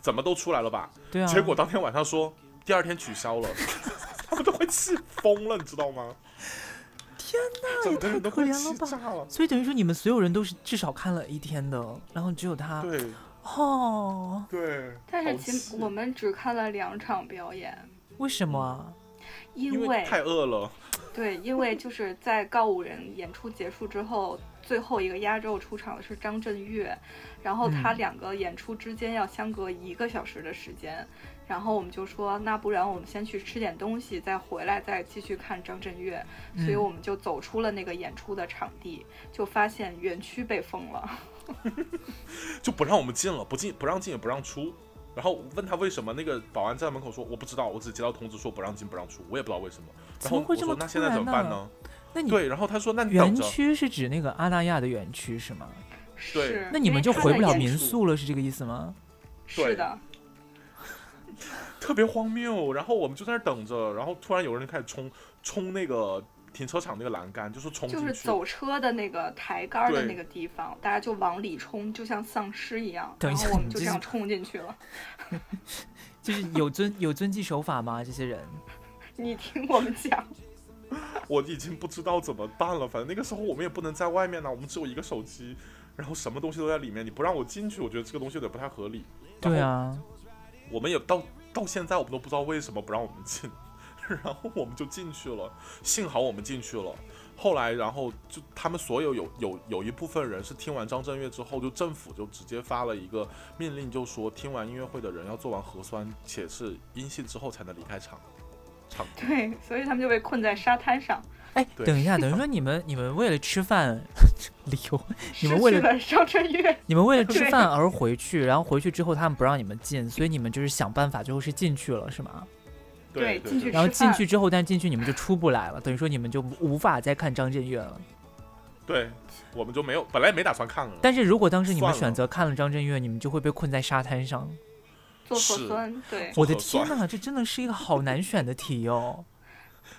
S2: 怎么都出来了吧？
S1: 对啊。
S2: 结果当天晚上说第二天取消了，他们都会气疯了，你知道吗？
S1: 天哪，
S2: 整
S1: 也太
S2: 个人都
S1: 可怜了吧！
S2: 气炸了。
S1: 所以等于说你们所有人都是至少看了一天的，然后只有他
S2: 对
S1: 哦，
S2: 对，
S3: 但是其我们只看了两场表演，
S1: 为什么啊？
S2: 因
S3: 因为
S2: 太饿了，
S3: 对，因为就是在告五人演出结束之后，最后一个压轴出场的是张震岳，然后他
S1: 嗯
S3: 两个演出之间要相隔一个小时的时间，然后我们就说，那不然我们先去吃点东西，再回来再继续看张震岳，所以
S1: 嗯
S3: 我们就走出了那个演出的场地，就发现园区被封了。
S2: 就不让我们进了，不进不让进也不让出。然后问他为什么，那个保安站在门口说我不知道，我只接到通知说不让进不让出，我也不知道为什么。然后我
S1: 怎么会这么
S2: 说那现在怎么办呢？
S1: 那你
S2: 对，然后他说那你
S1: 园。区是指那个阿那亚的园区是吗？
S2: 对，
S1: 那你们就回不了。民宿了，是这个意思吗？
S3: 是的，
S2: 特别荒谬。然后我们就在那等着，然后突然有人开始冲冲那个停车场那个栏杆，就是冲。
S3: 就是走车的那个抬杆的那个地方，大家就往里冲，就像丧尸一样。
S1: 等一
S3: 然后我们就这样冲进去了。
S1: 就是有遵有遵纪守法吗？这些人？
S3: 你听我们讲，
S2: 我已经不知道怎么办了。反正那个时候我们也不能在外面呢，我们只有一个手机，然后什么东西都在里面，你不让我进去，我觉得这个东西有点不太合理。
S1: 对，啊，
S2: 我们也到到现在我们都不知道为什么不让我们进，然后我们就进去了，幸好我们进去了。后来，然后就他们所有有有有一部分人是听完张震岳之后，就政府就直接发了一个命令，就说听完音乐会的人要做完核酸，且是阴性之后才能离开场场。
S3: 对，所以他们就被困在沙滩上，
S1: 哎，等一下，等于说你们你们为了吃饭，理由 你们为了
S3: 张震岳。
S1: 你们为了吃饭而回去，然后回去之后他们不让你们进，所以你们就是想办法，最后是进去了，是吗？
S2: 对
S3: 对进去
S1: 然后进去之后，但进去你们就出不来了，等于说你们就无法再看张震岳了。
S2: 对，我们就没有，本来也没打算看了。
S1: 但是如果当时你们选择看了张震岳，你们就会被困在沙滩上。
S3: 做核
S2: 是
S3: 酸，对，
S1: 我的天哪，这真的是一个好难选的题哦。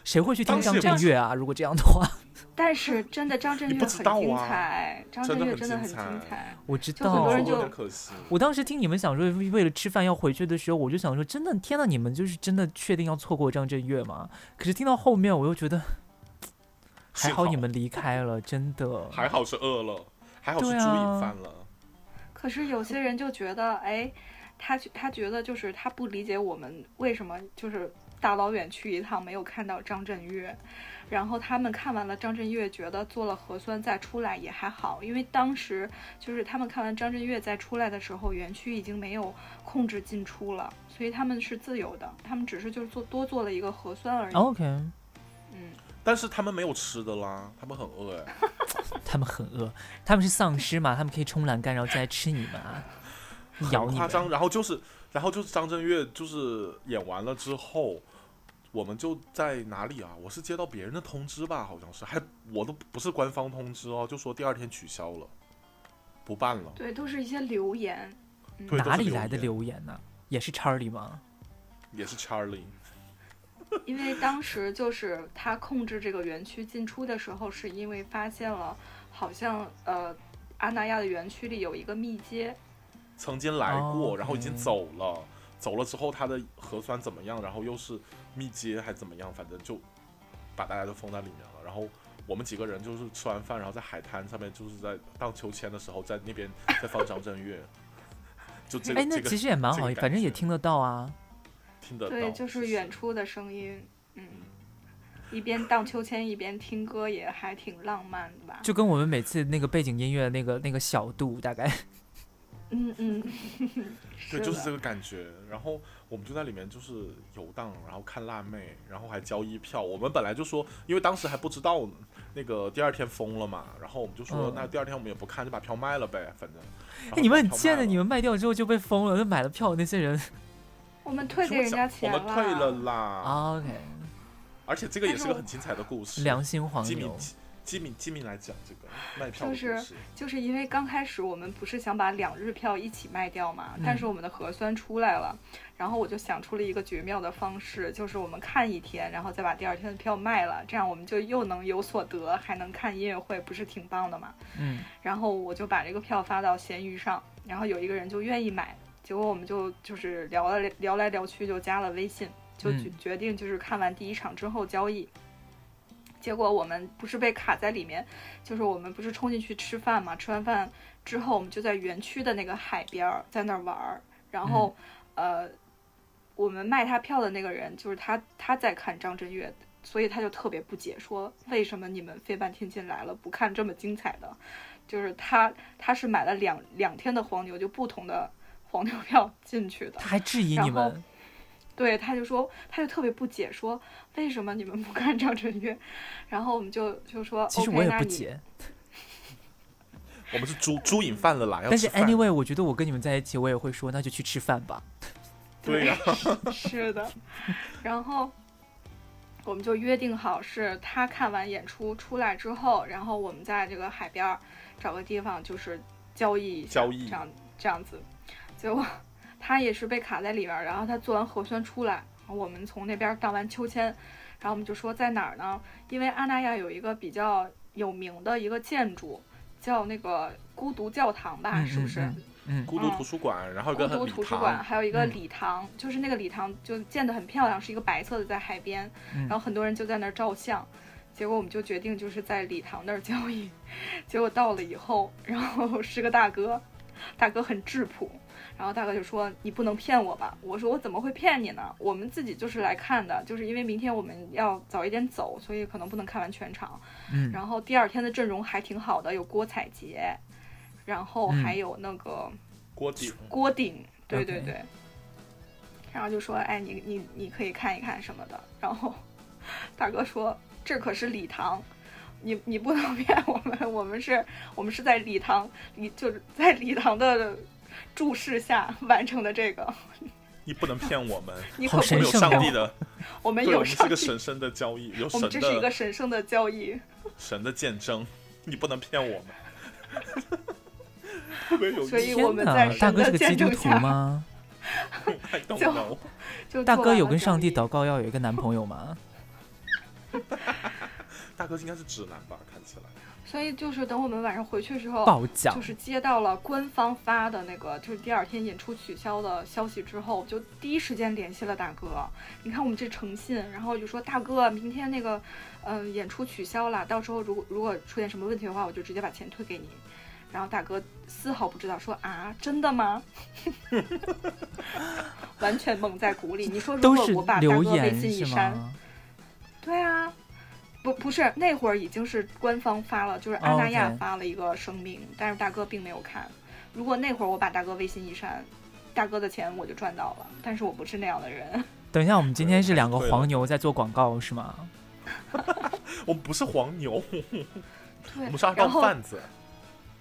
S1: 谁会去听张震岳啊？如果这样的话，
S3: 但是真的张震岳很精
S2: 啊
S3: 彩，张震岳真的很
S2: 精彩
S3: 精彩。
S1: 我知
S3: 就很多
S1: 道
S3: 人。就
S2: 可惜。
S1: 我当时听你们想说为为了吃饭要回去的时候，我就想说，真的，天呐，你们就是真的确定要错过张震岳吗？可是听到后面，我又觉得还好你们离开了，真的。
S2: 还好是饿了，还好是
S1: 对
S2: 猪瘾
S1: 啊
S2: 犯了。
S3: 可是有些人就觉得，哎，他他觉得就是他不理解我们为什么就是大老远去一趟没有看到张震岳，然后他们看完了张震岳，觉得做了核酸再出来也还好，因为当时就是他们看完张震岳再出来的时候，园区已经没有控制进出了，所以他们是自由的，他们只是就是做多做了一个核酸而已。
S1: OK，
S3: 嗯，
S2: 但是他们没有吃的啦，他们很饿哎。
S1: 他们很饿，他们是丧尸嘛，他们可以冲栏杆，然后再来吃你们啊，咬你们。
S2: 很夸张。然后就是，然后就是张震岳就是演完了之后，我们就在哪里啊？我是接到别人的通知吧，好像是，还我都不是官方通知哦，就说第二天取消了，不办了。
S3: 对，都是一些留言。嗯
S1: 哪里来的留言呢、也是 Charlie 吗？
S2: 也是 Charlie，
S3: 因为当时就是他控制这个园区进出的时候，是因为发现了好像呃阿那亚的园区里有一个密接，
S2: 曾经来过，
S1: 哦
S2: 然后已经走了，走了之后他的核酸怎么样？然后又是密接还怎么样？反正就把大家都封在里面了。然后我们几个人就是吃完饭，然后在海滩上面就是在荡秋千的时候，在那边 在放张震岳，就这个
S1: 哎，那其实也蛮好，
S2: 这个
S1: 反正也听得到啊。
S2: 听得到，
S3: 对，就是远处的声音，嗯，一边荡秋千一边听歌也还挺浪漫的吧？
S1: 就跟我们每次那个背景音乐那个那个小度大概，
S3: 嗯嗯
S2: 对，就是这个感觉。然后我们就在里面就是游荡，然后看辣妹，然后还交易票。我们本来就说，因为当时还不知道那个第二天封了嘛，然后我们就说，
S1: 嗯
S2: 那第二天我们也不看，就把票卖了呗，反正。
S1: 哎，你们很贱的，你们卖掉之后就被封了，那买了票的那些人。
S3: 我们退给人家钱
S2: 我们退了啦。
S1: OK，
S2: 而且这个也是个很精彩的故事。
S1: 良心黄牛。
S2: 机敏机敏来讲这个卖票
S3: 就是。就是因为刚开始我们不是想把两日票一起卖掉嘛，
S1: 嗯
S3: 但是我们的核酸出来了，然后我就想出了一个绝妙的方式，就是我们看一天，然后再把第二天的票卖了，这样我们就又能有所得，还能看音乐会，不是挺棒的嘛？
S1: 嗯，
S3: 然后我就把这个票发到闲鱼上，然后有一个人就愿意买，结果我们就就是聊了聊来聊去就加了微信，就决定就是看完第一场之后交易。结果我们不是被卡在里面，就是我们不是冲进去吃饭嘛，吃完饭之后我们就在园区的那个海边儿在那儿玩儿，然后、呃，我们卖他票的那个人就是他他在看张震岳，所以他就特别不解，说为什么你们费半天劲来了不看这么精彩的？就是他他是买了两两天的黄牛，就不同的黄牛票进去的
S1: 他。还质疑你们，
S3: 对，他就说，他就特别不解，说为什么你们不看张震岳？然后我们就就说，
S1: 其实
S3: OK，
S1: 我也不解。
S2: 我们是猪猪瘾犯了啦，要
S1: 但是 anyway，我觉得我跟你们在一起，我也会说，那就去吃饭吧。
S2: 对呀、
S3: 是的，然后我们就约定好，是他看完演出出来之后，然后我们在这个海边儿找个地方，就是交易，
S2: 交易
S3: 这样这样子。结果他也是被卡在里边儿，然后他做完核酸出来，然后我们从那边儿荡完秋千，然后我们就说在哪儿呢？因为阿那亚有一个比较有名的一个建筑，叫那个孤独教堂吧，
S1: 嗯
S3: 是不是？
S1: 嗯嗯
S2: 孤独图书馆，然后有
S3: 孤独图书馆，还有一个
S1: 嗯
S3: 礼堂，就是那个礼堂就建得很漂亮，是一个白色的，在海边，
S1: 嗯
S3: 然后很多人就在那儿照相。结果我们就决定就是在礼堂那儿交易，结果到了以后，然后是个大哥，大哥很质朴，然后大哥就说：“你不能骗我吧？”我说：“我怎么会骗你呢？我们自己就是来看的，就是因为明天我们要早一点走，所以可能不能看完全场。
S1: 嗯，
S3: 然后第二天的阵容还挺好的，有郭采洁，然后
S1: 嗯
S3: 还有那个。
S2: 郭顶，
S3: 郭顶，对对对。然后就说，哎，你你你可以看一看什么的。然后大哥说，这可是礼堂，你你不能 骗我们，我们是，我们是在礼堂礼就是在礼堂的注视下完成的这个，
S2: 你不能骗我们，
S1: 好
S3: 你可不
S2: 我们有上帝的，
S3: 我们有上帝
S2: 们是个，神圣的交易，有神
S3: 的这是一个
S2: 的
S3: 神圣的交易。
S2: 神的见证。你不能骗我们。特别有
S3: 所以我们在
S1: 哪，大
S3: 神的
S1: 哥是个基督
S3: 见证下
S1: 徒吗大哥有跟上帝祷告要有一个男朋友吗？
S2: 大哥应该是直男吧？看起来。
S3: 所以就是等我们晚上回去之后，
S1: 爆奖
S3: 就是接到了官方发的那个，就是第二天演出取消的消息之后，就第一时间联系了大哥。你看我们这诚信，然后就说大哥，明天那个，嗯、演出取消了，到时候如果如果出现什么问题的话，我就直接把钱退给你。然后大哥丝毫不知道，说啊，真的吗？完全蒙在鼓里。你说如果我把大哥微信一删，对啊，不不是那会儿已经是官方发了，就是阿那亚发了一个声明但是大哥并没有看。如果那会儿我把大哥微信一删，大哥的钱我就赚到了。但是我不是那样的人，
S1: 等一下，我们今天是两个黄牛在做广告是吗？
S2: 我们不是黄牛，我
S3: 对
S2: 们是二
S3: 然后
S2: 道贩子。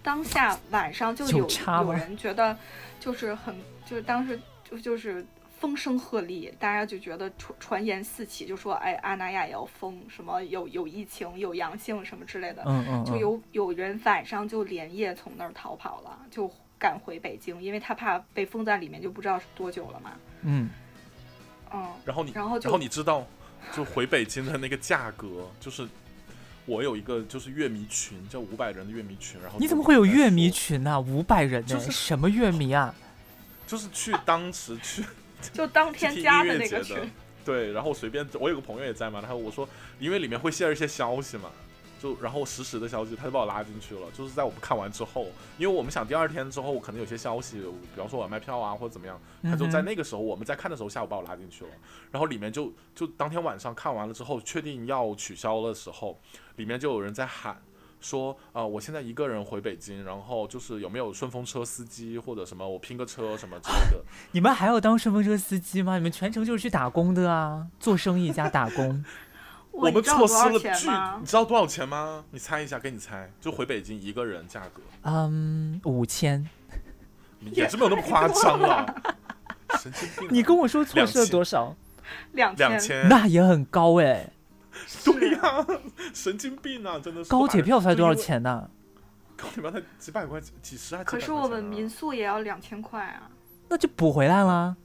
S3: 当下晚上就
S1: 有
S3: 有有人觉得就是很就是当时就就是风声鹤唳，大家就觉得传传言四起，就说哎阿那亚也要封，什么有有疫情有阳性什么之类的。
S1: 嗯嗯嗯，
S3: 就有有人晚上就连夜从那儿逃跑了，就赶回北京，因为他怕被封在里面，就不知道是多久了嘛。
S1: 嗯，
S3: 嗯，
S2: 然后你，
S3: 然后
S2: 然后你知道，就回北京的那个价格，就是我有一个就是乐迷群，叫五百人的乐迷群，然后
S1: 你怎么会有乐迷
S2: 群？
S1: 群呢、五百人呢、
S2: 就是
S1: 什么乐迷啊？
S2: 就是去当时去
S3: 就当天加
S2: 的
S3: 的那个群，
S2: 对，然后随便我有个朋友也在嘛，然后我说因为里面会 share 一些消息嘛，就然后实时的消息，他就把我拉进去了，就是在我们看完之后，因为我们想第二天之后可能有些消息，比方说我要卖票啊或者怎么样，他就在那个时候我们在看的时候下午把我拉进去了，然后里面就就当天晚上看完了之后，确定要取消的时候，里面就有人在喊。说啊、呃我现在一个人回北京，然后就是有没有顺风车司机或者什么，我拼个车什么之类的。
S1: 你们还要当顺风车司机吗？你们全程就是去打工的啊，做生意加打工。
S3: 我
S2: 我们错失了巨，你？知道多少钱吗？你猜一下，给你猜，就回北京一个人价格，
S1: 嗯，五千。
S2: 也是没有那么夸张了。神经病啊！
S1: 你跟我说错失了多少？
S3: 两
S2: 两千，
S1: 那也很高哎、
S2: 对呀、神经病啊！真的是
S1: 高铁票才多少？钱呢、
S2: 高铁票才几百块钱，几十还
S3: 可是我们民宿也要两千块啊，
S1: 那就补回来啦。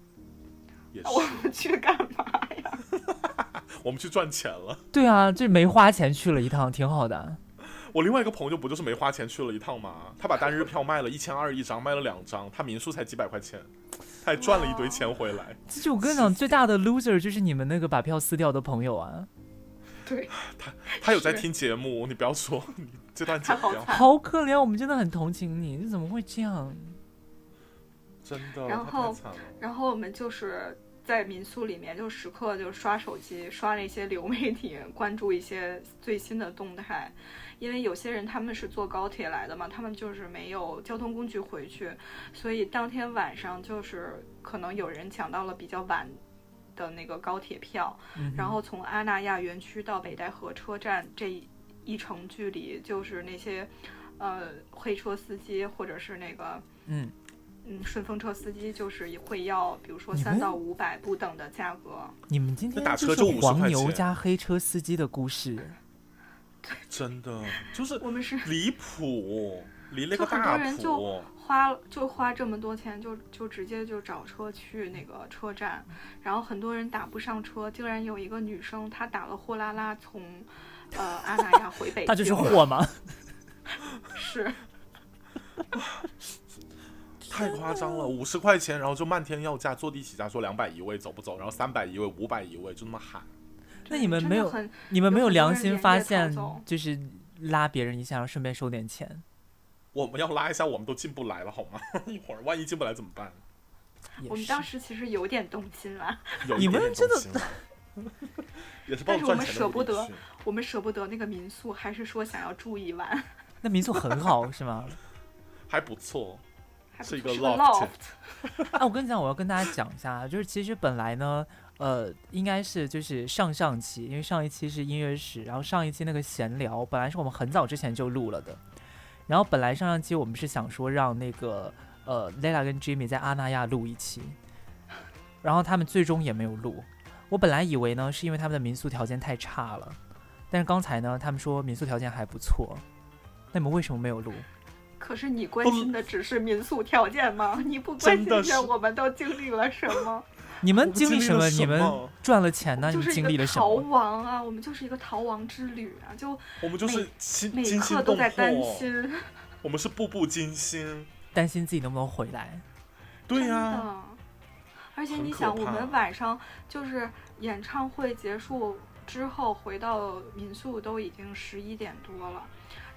S2: 也是
S3: 我，们去干嘛呀？
S2: 我们去赚钱了。
S1: 对啊，这没花钱去了一趟，挺好的。
S2: 我另外一个朋友不就是没花钱去了一趟吗？他把单日票卖了一千二一张，卖了两张，他民宿才几百块钱，他还赚了一堆钱回来。
S1: 其实我跟你讲，最大的 loser 就是你们那个把票撕掉的朋友啊，
S3: 对，
S2: 他他有在听节目，你不要说，你这段剪掉，
S3: 好惨。
S1: 好可怜，我们真的很同情你，你怎么会这样？
S2: 真的，
S3: 然后。然后我们就是在民宿里面，就时刻就刷手机，刷那些流媒体，关注一些最新的动态。因为有些人他们是坐高铁来的嘛，他们就是没有交通工具回去，所以当天晚上就是可能有人抢到了比较晚的那个高铁票，
S1: 嗯
S3: 然后从阿那亚园区到北戴河车站这一一程距离，就是那些呃黑车司机或者是那个
S1: 嗯，
S3: 嗯顺风车司机，就是会要比如说三到五百不等的价格。
S1: 你们今天
S2: 打
S1: 就
S2: 车就是
S1: 黄牛加黑车司机的故事，
S2: 真的就是
S3: 我们是
S2: 离谱，离了
S3: 就很多
S2: 个大
S3: 人就
S2: 谱。
S3: 花就花这么多钱，就就直接就找车去那个车站，然后很多人打不上车，竟然有一个女生她打了货拉拉从呃阿那亚回北京，
S1: 她就是货吗？
S3: 是
S2: 太夸张了，五十块钱，然后就漫天要价，坐地起价说两百一位走不走，然后三百一位、五百一位，就那么喊。
S1: 那你们没有你们没有良心发现，就是拉别人一下，然后顺便收点钱？
S2: 我们要拉一下，我们都进不来了好吗？一会儿万一进不来怎么办？
S3: 我们当时其实有点动心啦，
S2: 有一点点
S1: 你们真的
S2: 动心了 也是帮
S3: 但是我们
S2: 赚钱的
S3: 舍不得我们舍不得那个民宿，还是说想要住一晚，
S1: 那民宿很好是吗？
S2: 还不错。是一个
S3: 还不错是个
S2: loft
S3: loft，
S1: 啊，我跟你讲，我要跟大家讲一下，就是其实本来呢，呃，应该是就是上上期，因为上一期是音乐史，然后上一期那个闲聊，本来是我们很早之前就录了的，然后本来上上期我们是想说让那个呃 Lela 跟 Jimmy 在阿那亚录一期，然后他们最终也没有录。我本来以为呢是因为他们的民宿条件太差了，但是刚才呢他们说民宿条件还不错，那你们为什么没有录？
S3: 可是你关心的只是民宿条件吗？你不关心一下我们都经历了什么？
S1: 你们经历什
S2: 么？
S1: 你们赚了钱呢？你们经历了什么？
S3: 逃亡啊！我们就是一个逃亡之旅啊！就
S2: 我们就是
S3: 每刻都在担心，
S2: 我们是步步惊心，
S1: 担心自己能不能回来。
S2: 对呀，
S3: 而且你想，我们晚上就是演唱会结束之后回到民宿都已经十一点多了，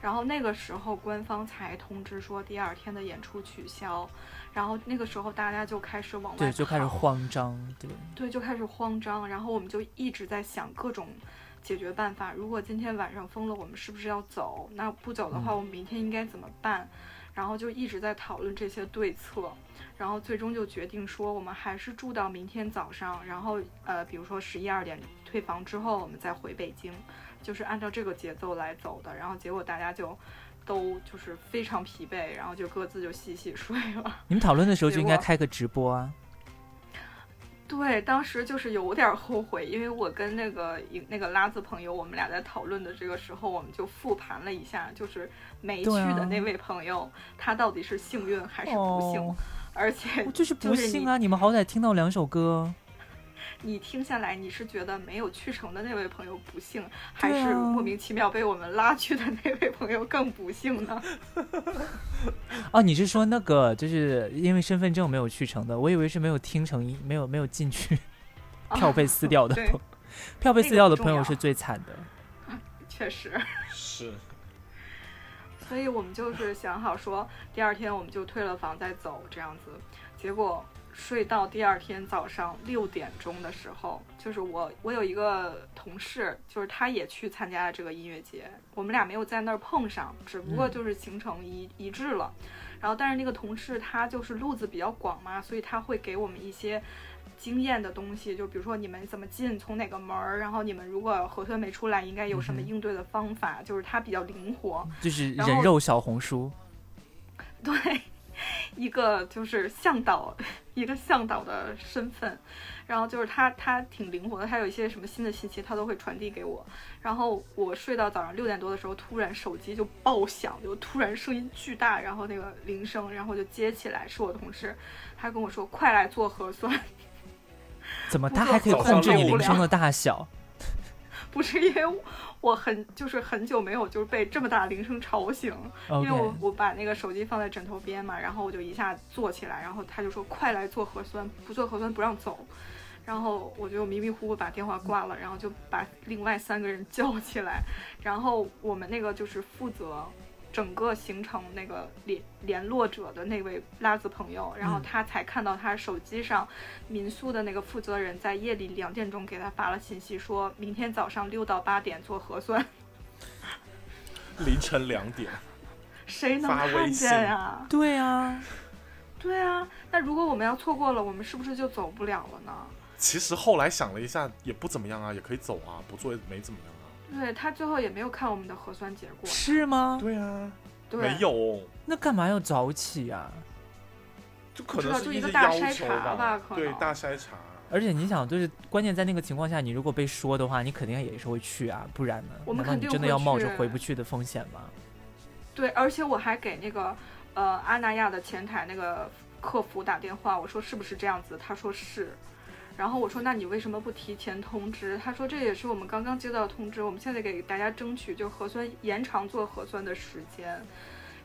S3: 然后那个时候官方才通知说第二天的演出取消。然后那个时候大家就开始往外
S1: 对，就开始慌张，对，
S3: 对，就开始慌张。然后我们就一直在想各种解决办法。如果今天晚上封了，我们是不是要走？那不走的话，我们明天应该怎么办？然后就一直在讨论这些对策。然后最终就决定说，我们还是住到明天早上。然后呃，比如说十一二点退房之后，我们再回北京，就是按照这个节奏来走的。然后结果大家就。都就是非常疲惫，然后就各自就洗洗睡了。
S1: 你们讨论的时候就应该开个直播啊。
S3: 对，当时就是有点后悔，因为我跟那个那个拉子朋友，我们俩在讨论的这个时候，我们就复盘了一下，就是没去的那位朋友，他到底是幸运还是不幸？而且
S1: 就是不幸啊！你们好歹听到两首歌。
S3: 你听下来，你是觉得没有去成的那位朋友不幸，还是莫名其妙被我们拉去的那位朋友更不幸呢？
S1: 哦，你是说那个就是因为身份证没有去成的？我以为是没有听成，没有没有进去，票被撕掉的。票被撕掉的朋友是最惨的。
S3: 确实
S2: 是。
S3: 所以我们就是想好说，第二天我们就退了房再走这样子，结果。睡到第二天早上六点钟的时候，就是我，我有一个同事，就是他也去参加了这个音乐节，我们俩没有在那儿碰上，只不过就是行程一一致了。然后，但是那个同事他就是路子比较广嘛，所以他会给我们一些经验的东西，就比如说你们怎么进，从哪个门儿，然后你们如果核酸没出来，应该有什么应对的方法，就是他比较灵活，
S1: 就是人肉小红书，
S3: 对。一个就是向导，一个向导的身份，然后就是他，他挺灵活的，他有一些什么新的信息，他都会传递给我。然后我睡到早上六点多的时候，突然手机就爆响，就突然声音巨大，然后那个铃声，然后就接起来，是我同事，他跟我说：“快来做核酸。”
S1: 怎么他还可以控制你铃声的大小？
S3: 不是因为。我很就是很久没有就是被这么大铃声吵醒，因为我我把那个手机放在枕头边嘛，然后我就一下坐起来，然后他就说快来做核酸，不做核酸不让走，然后我就迷迷糊糊把电话挂了，然后就把另外三个人 叫起来，然后我们那个就是负责。整个行程那个联联络者的那位拉子朋友，然后他才看到他手机上民宿的那个负责人在夜里两点钟给他发了信息，说明天早上六到八点做核酸。
S2: 凌晨两点，
S3: 谁能看见呀？
S1: 对呀，
S3: 对啊。那如果我们要错过了，我们是不是就走不了了呢？
S2: 其实后来想了一下，也不怎么样啊，也可以走啊，不做也没怎么样。
S3: 对他最后也没有看我们的核酸结果，
S1: 是吗？
S2: 对啊，没有。
S1: 那干嘛要早起啊？
S2: 就可能
S3: 就一个大筛查吧，可能
S2: 对，大筛查。
S1: 而且你想，就是关键在那个情况下，你如果被说的话，你肯定也是会去啊，不然呢？
S3: 我们肯定
S1: 真的要冒着回不去的风险吗？
S3: 对，而且我还给那个呃阿那亚的前台那个客服打电话，我说是不是这样子？他说是。然后我说，那你为什么不提前通知？他说这也是我们刚刚接到通知，我们现在给大家争取就核酸延长做核酸的时间。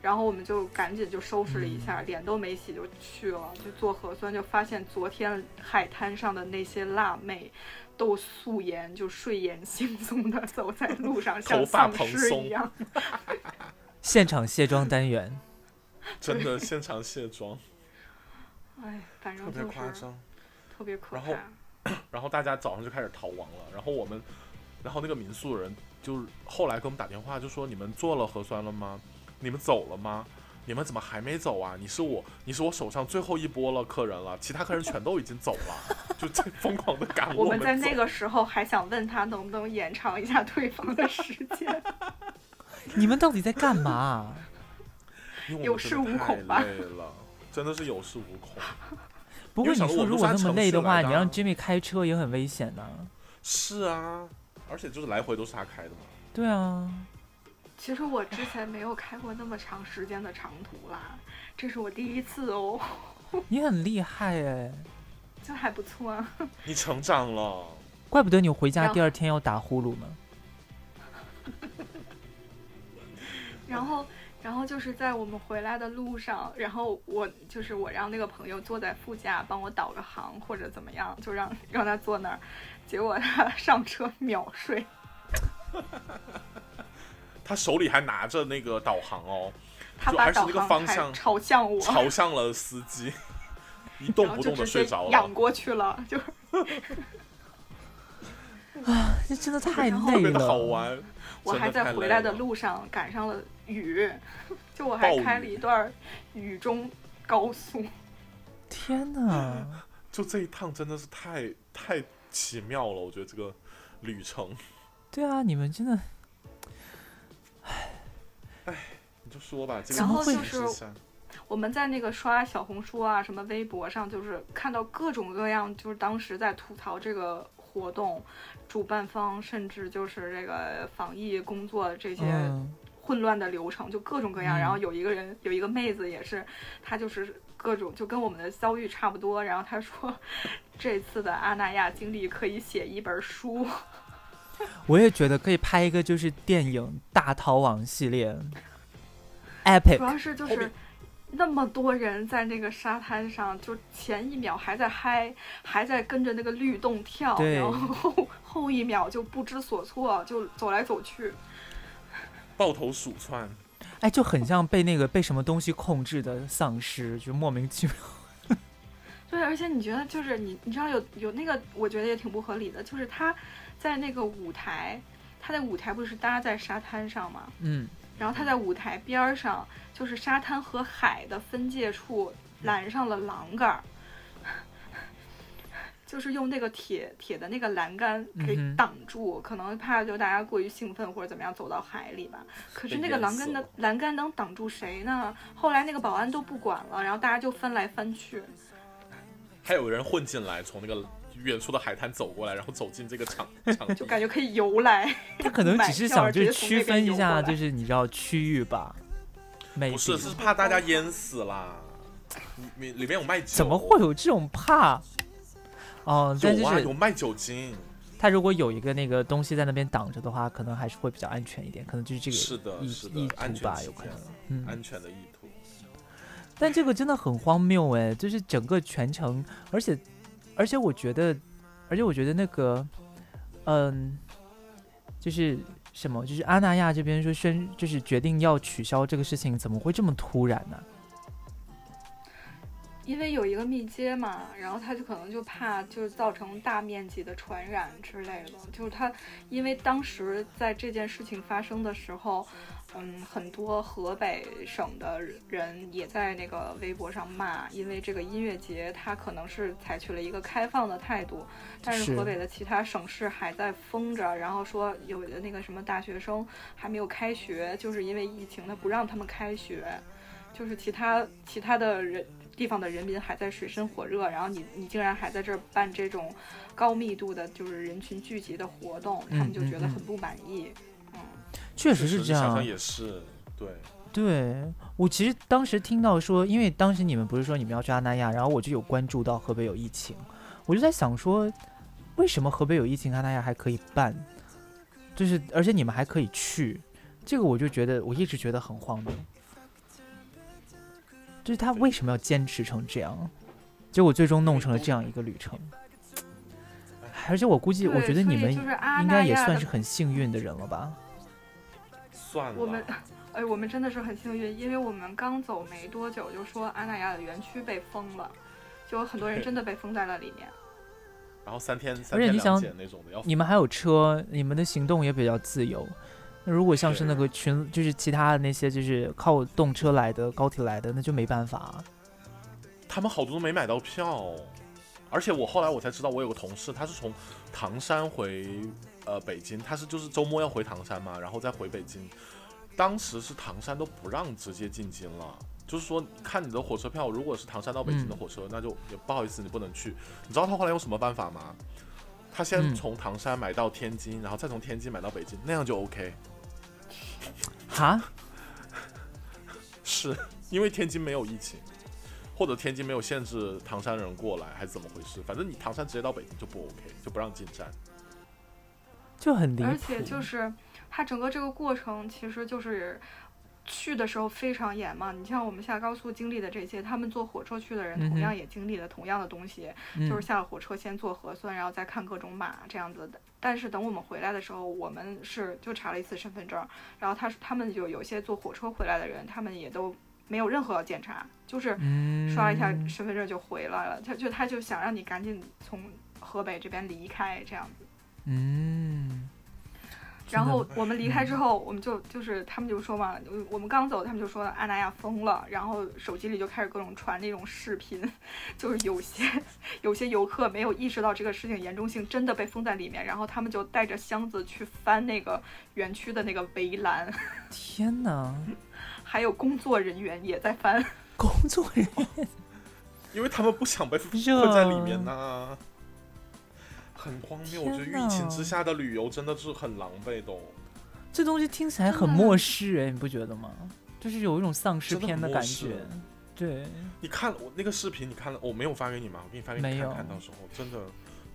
S3: 然后我们就赶紧就收拾了一下，脸都没洗就去了，就做核酸，就发现昨天海滩上的那些辣妹都素颜，就睡眼惺忪的走在路上，像丧尸一样。
S1: 现场卸妆单元，
S2: 真的现场卸妆。
S3: 哎，反正
S2: 特别夸张。
S3: 特别可
S2: 怕。然后，然后大家早上就开始逃亡了。然后我们，然后那个民宿的人就是后来给我们打电话，就说：“你们做了核酸了吗？你们走了吗？你们怎么还没走啊？你是我，你是我手上最后一波了客人了，其他客人全都已经走了，就在疯狂的赶
S3: 我
S2: 们。”
S3: 在那个时候还想问他能不能延长一下退房的时间。
S1: 你们到底在干嘛？
S3: 有恃无恐吧？
S2: 累了，真的是有恃无恐。
S1: 不过你说如果那么累的话，你让 Jimmy 开车也很危险呢。
S2: 是啊，而且就是来回都是他开的嘛。
S1: 对啊，
S3: 其实我之前没有开过那么长时间的长途啦，这是我第一次哦，
S1: 你很厉害哎，
S3: 就还不错啊。
S2: 你成长了，
S1: 怪不得你回家第二天要打呼噜呢。
S3: 然后，然后就是在我们回来的路上，然后我就是我让那个朋友坐在副驾帮我导个航或者怎么样，就让让他坐那儿，结果他 上车秒睡。
S2: 他手里还拿着那个导航哦，
S3: 他把
S2: 是那个
S3: 导航还
S2: 方向
S3: 朝向我，
S2: 朝向了司机，一动不动的
S3: 就
S2: 睡着了，
S3: 仰过去了，就 啊
S1: 这真的太累
S2: 特别的好。玩。
S3: 我还在回来的路上赶上了雨，就我还开了一段雨中高速。
S1: 天哪！
S2: 就这一趟真的是太太奇妙了，我觉得这个旅程，
S1: 对啊，你们真的。
S2: 你就说吧，这个
S1: 怎么会
S2: 情势下
S3: 我们在那个刷小红书啊，什么微博上，就是看到各种各样，就是当时在吐槽这个活动，主办方甚至就是这个防疫工作这些
S1: 嗯，
S3: 混乱的流程，就各种各样。
S1: 嗯
S3: 然后有一个人，有一个妹子也是，她就是各种就跟我们的遭遇差不多。然后她说，这次的阿那亚经历可以写一本书。
S1: 我也觉得可以拍一个就是电影《大逃亡》系列，epic
S3: 主。要是就是那么多人在那个沙滩上，就前一秒还在嗨，还在跟着那个律动跳，然后后 后一秒就不知所措，就走来走去。
S2: 抱头鼠窜，
S1: 哎，就很像被那个被什么东西控制的丧尸，就莫名其妙。
S3: 对，而且你觉得就是你，你知道有有那个，我觉得也挺不合理的，就是他在那个舞台，他的舞台不是搭在沙滩上吗？
S1: 嗯，
S3: 然后他在舞台边儿上，就是沙滩和海的分界处拦上了栏杆儿，就是用那个铁铁的那个栏杆给挡住，可能怕就大家过于兴奋或者怎么样走到海里吧。可是那个栏杆的栏杆能挡住谁呢？后来那个保安都不管了，然后大家就翻来翻去。
S2: 还有人混进来，从那个远处的海滩走过来，然后走进这个场场，
S3: 就感觉可以游来。
S1: 他可能只是想就是区分一下，就是你知道区域吧。
S2: 不是，是怕大家淹死啦。里里面有卖酒，
S1: 怎么会有这种怕？哦，但就
S2: 有啊？
S1: 是
S2: 有卖酒精，
S1: 他如果有一个那个东西在那边挡着的话，可能还是会比较安全一点，可能就是这个
S2: 是的，
S1: 意
S2: 是
S1: 意图吧，有可能。嗯，
S2: 安全的意图。
S1: 但这个真的很荒谬哎，就是整个全程，而且而且我觉得，而且我觉得那个，嗯，就是什么，就是阿那亚这边说宣，就是决定要取消这个事情，怎么会这么突然呢、
S3: 因为有一个密接嘛，然后他就可能就怕就是造成大面积的传染之类的，就是他因为当时在这件事情发生的时候，嗯，很多河北省的人也在那个微博上骂，因为这个音乐节他可能是采取了一个开放的态度，但是
S1: 是
S3: 河北的其他省市还在封着，然后说有的那个什么大学生还没有开学，就是因为疫情，他不让他们开学。就是其他其他的人地方的人民还在水深火热，然后你你竟然还在这儿办这种高密度的，就是人群聚集的活动，他们就觉得很不满意。嗯，
S1: 确实是这样。
S2: 想想。也是，对，
S1: 对。我其实当时听到说，因为当时你们不是说你们要去阿那亚，然后我就有关注到河北有疫情，我就在想说，为什么河北有疫情，阿那亚还可以办，就是而且你们还可以去，这个我就觉得我一直觉得很荒谬，就是他为什么要坚持成这样，结果最终弄成了这样一个旅程。而且我估计，我觉得你们应该也算是很幸运的人了吧？
S2: 算了。
S3: 我们，哎，我们真的是很幸运，因为我们刚走没多久，就说阿那亚的园区被封了，就有很多人真的被封在了里面。
S2: 然后三天三天两
S1: 而且你想
S2: 检那种的，
S1: 你们还有车，你们的行动也比较自由。那如果像是那个群，就是其他的那些，就是靠动车来的、高铁来的，那就没办法啊。
S2: 他们好多都没买到票，而且我后来我才知道，我有个同事，他是从唐山回呃北京，他是就是周末要回唐山嘛，然后再回北京。当时是唐山都不让直接进京了，就是说看你的火车票，如果是唐山到北京的
S1: 嗯
S2: 火车，那就也不好意思，你不能去。你知道他后来用什么办法吗？他先
S1: 嗯
S2: 从唐山买到天津，然后再从天津买到北京，那样就 OK。
S1: 哈，
S2: 是 因为天津没有疫情，或者天津没有限制唐山人过来，还是怎么回事？反正你唐山直接到北京就不 OK，就不让进站。
S1: 就很离谱。
S3: 而且就是它整个这个过程，其实就是去的时候非常严嘛。你像我们下高速经历的这些，他们坐火车去的人同样也经历了同样的东西，
S1: 嗯
S3: 就是下了火车先做核酸，然后再看各种码这样子的。但是等我们回来的时候，我们是就查了一次身份证，然后他他们就有些坐火车回来的人，他们也都没有任何检查，就是
S1: 嗯
S3: 刷一下身份证就回来了。他就他就想让你赶紧从河北这边离开这样子。
S1: 嗯，
S3: 然后我们离开之后，我们就就是他们就说嘛，我我们刚走，他们就说阿那亚疯了，然后手机里就开始各种传那种视频，就是有些有些游客没有意识到这个事情严重性，真的被封在里面，然后他们就带着箱子去翻那个园区的那个围栏，
S1: 天哪，
S3: 还有工作人员也在翻。
S1: 工作人员？
S2: 因为他们不想被
S1: 封
S2: 在里面呐、很荒谬。我觉得疫情之下的旅游真的是很狼狈的、哦，
S1: 这东西听起来很末世哎，你不觉得吗？就是有一种丧尸片的感觉。对，
S2: 你看我那个视频，你看了我没有发给你吗？我给你发给你看看，到时候真的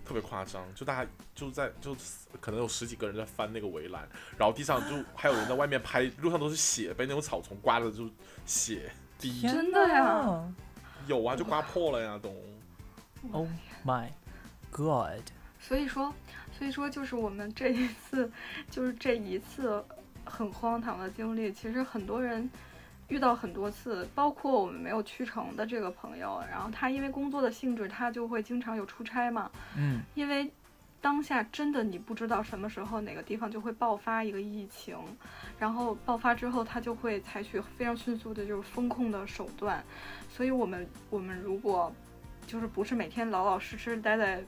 S2: 特别夸张，就大家就在就可能有十几个人在翻那个围栏，然后地上就还有人在外面拍，路上都是血，被那种草丛刮的就血滴，
S1: 天
S3: 真的呀
S2: 有啊，就刮破了呀，都。
S1: ！Oh my god！
S3: 所以说，所以说就是我们这一次，就是这一次很荒唐的经历，其实很多人遇到很多次，包括我们没有去成的这个朋友，然后他因为工作的性质，他就会经常有出差嘛，
S1: 嗯，
S3: 因为当下真的你不知道什么时候哪个地方就会爆发一个疫情，然后爆发之后，他就会采取非常迅速的就是风控的手段，所以我们我们如果就是不是每天老老实实待在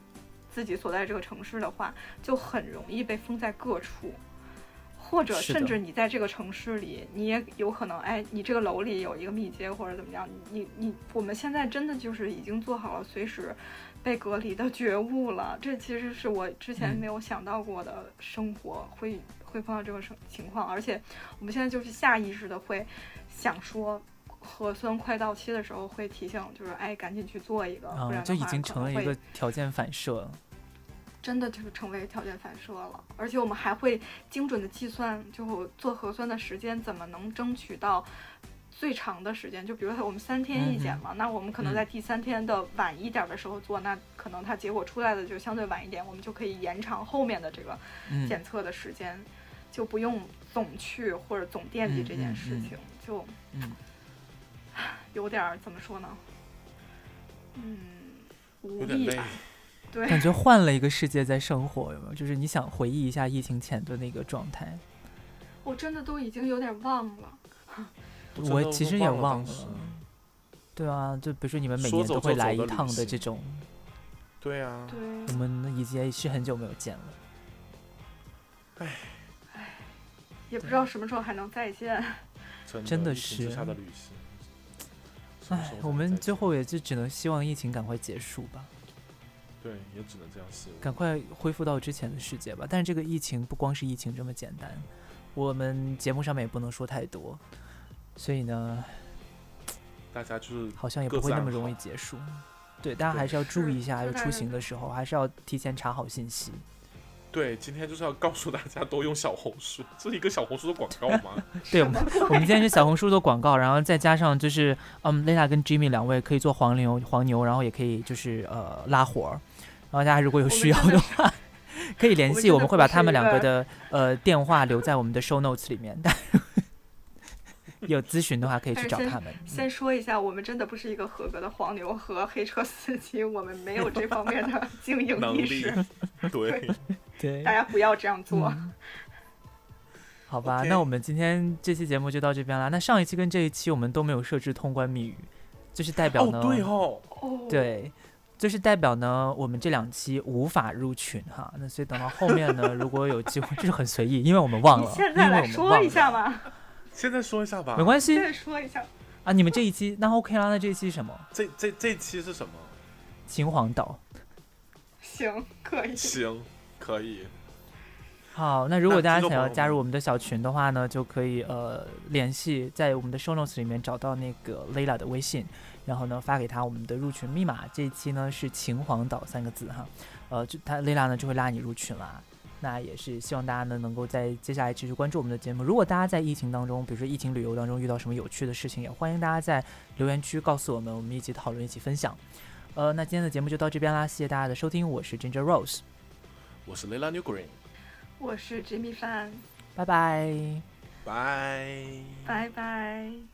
S3: 自己所在这个城市的话，就很容易被封在各处。或者甚至你在这个城市里，你也有可能，哎，你这个楼里有一个密接或者怎么样，你你我们现在真的就是已经做好了随时被隔离的觉悟了。这其实是我之前
S1: 嗯
S3: 没有想到过的生活会会碰到这个情情况，而且我们现在就是下意识的会想说，核酸快到期的时候会提醒，就是哎，赶紧去做一个，不
S1: 啊，
S3: 然
S1: 就已经成了一个条件反射了。
S3: 真的就是成为条件反射了，而且我们还会精准的计算，就做核酸的时间怎么能争取到最长的时间。就比如说我们三天一检嘛，那我们可能
S1: 嗯。
S3: 在第三天的晚一点的时候做，那可能它结果出来的就相对晚一点，我们就可以延长后面的这个
S1: 嗯，
S3: 检测的时间，就不用总去或者总惦记
S1: 嗯
S3: 这件事情，就
S1: 嗯，
S3: 有点儿怎么说呢？嗯，无力吧。对，
S1: 感觉换了一个世界在生活，有没有？就是你想回忆一下疫情前的那个状态，
S3: 我真的都已经有点忘了。
S1: 我其实也
S2: 忘了
S1: 对啊，就比如说你们每年都会来一趟的这
S2: 行
S1: 种，
S2: 对啊，
S3: 对，
S1: 我们已经是很久没有见了。
S3: 也不知道什么时候还能再见。
S2: 真
S1: 真的是
S2: 下的旅行。
S1: 唉，我们最后也就只能希望疫情赶快结束吧，
S2: 对也只能这样希望。
S1: 赶快恢复到之前的世界吧。但是这个疫情不光是疫情这么简单，我们节目上面也不能说太多，所以呢，
S2: 大家就是
S1: 好像也不会那么容易结束。对，大家还是要注意一下，就出行的时候还是要提前查好信息。
S2: 对，今天就是要告诉大家多用小红书，这是一个小红书的广告吗？
S1: 对，我们我们今天是小红书的广告，然后再加上就是，嗯，Lena 跟 Jimmy 两位可以做黄牛，黄牛，然后也可以就是呃拉活儿，然后大家如果有需要
S3: 的
S1: 的话，可以联系，
S3: 我们
S1: 会把他们两个的呃电话留在我们的 show notes 里面，但 有咨询的话可以去找他们。
S3: 先说一下，我们真的不是一个合格的黄牛和黑车司机，我们没有这方面的 经营意识，
S2: 对，
S1: 对
S3: 大，家不要这样做。
S1: 嗯好吧那我们今天这期节目就到这边啦。那上一期跟这一期我们都没有设置通关密语，就是代表
S2: 哦
S1: 呢，
S2: 对哦，
S3: 哦，
S1: 对，就是代表呢，我们这两期无法入群哈。那所以等到后面呢，如果有机会，就是很随意，因为我们忘了，
S3: 现在来说，一下嘛，
S2: 现在说一下吧。
S1: 没关系
S3: 现在说一下。
S1: 啊。你们这一期那 OK 啦，那这一期是什么？
S2: 这这这期是什么？
S1: 秦皇岛。
S3: 行，可以。
S2: 行，可以。
S1: 好，那如果大家想要加入我们的小群的话呢，就可以呃联系在我们的 show notes 里面找到那个 Layla 的微信，然后呢发给他我们的入群密码。这一期呢是秦皇岛三个字哈，呃，就他 Layla 呢就会拉你入群啦。那也是希望大家呢能够在接下来继续关注我们的节目。如果大家在疫情当中，比如说疫情旅游当中遇到什么有趣的事情，也欢迎大家在留言区告诉我们，我们一起讨论，一起分享。呃，那今天的节目就到这边啦，谢谢大家的收听，我是 Ginger Rose，
S2: 我是 Layla New Green，
S3: 我是 Jimmy Fan，
S1: 拜拜。
S2: 拜。
S3: 拜拜。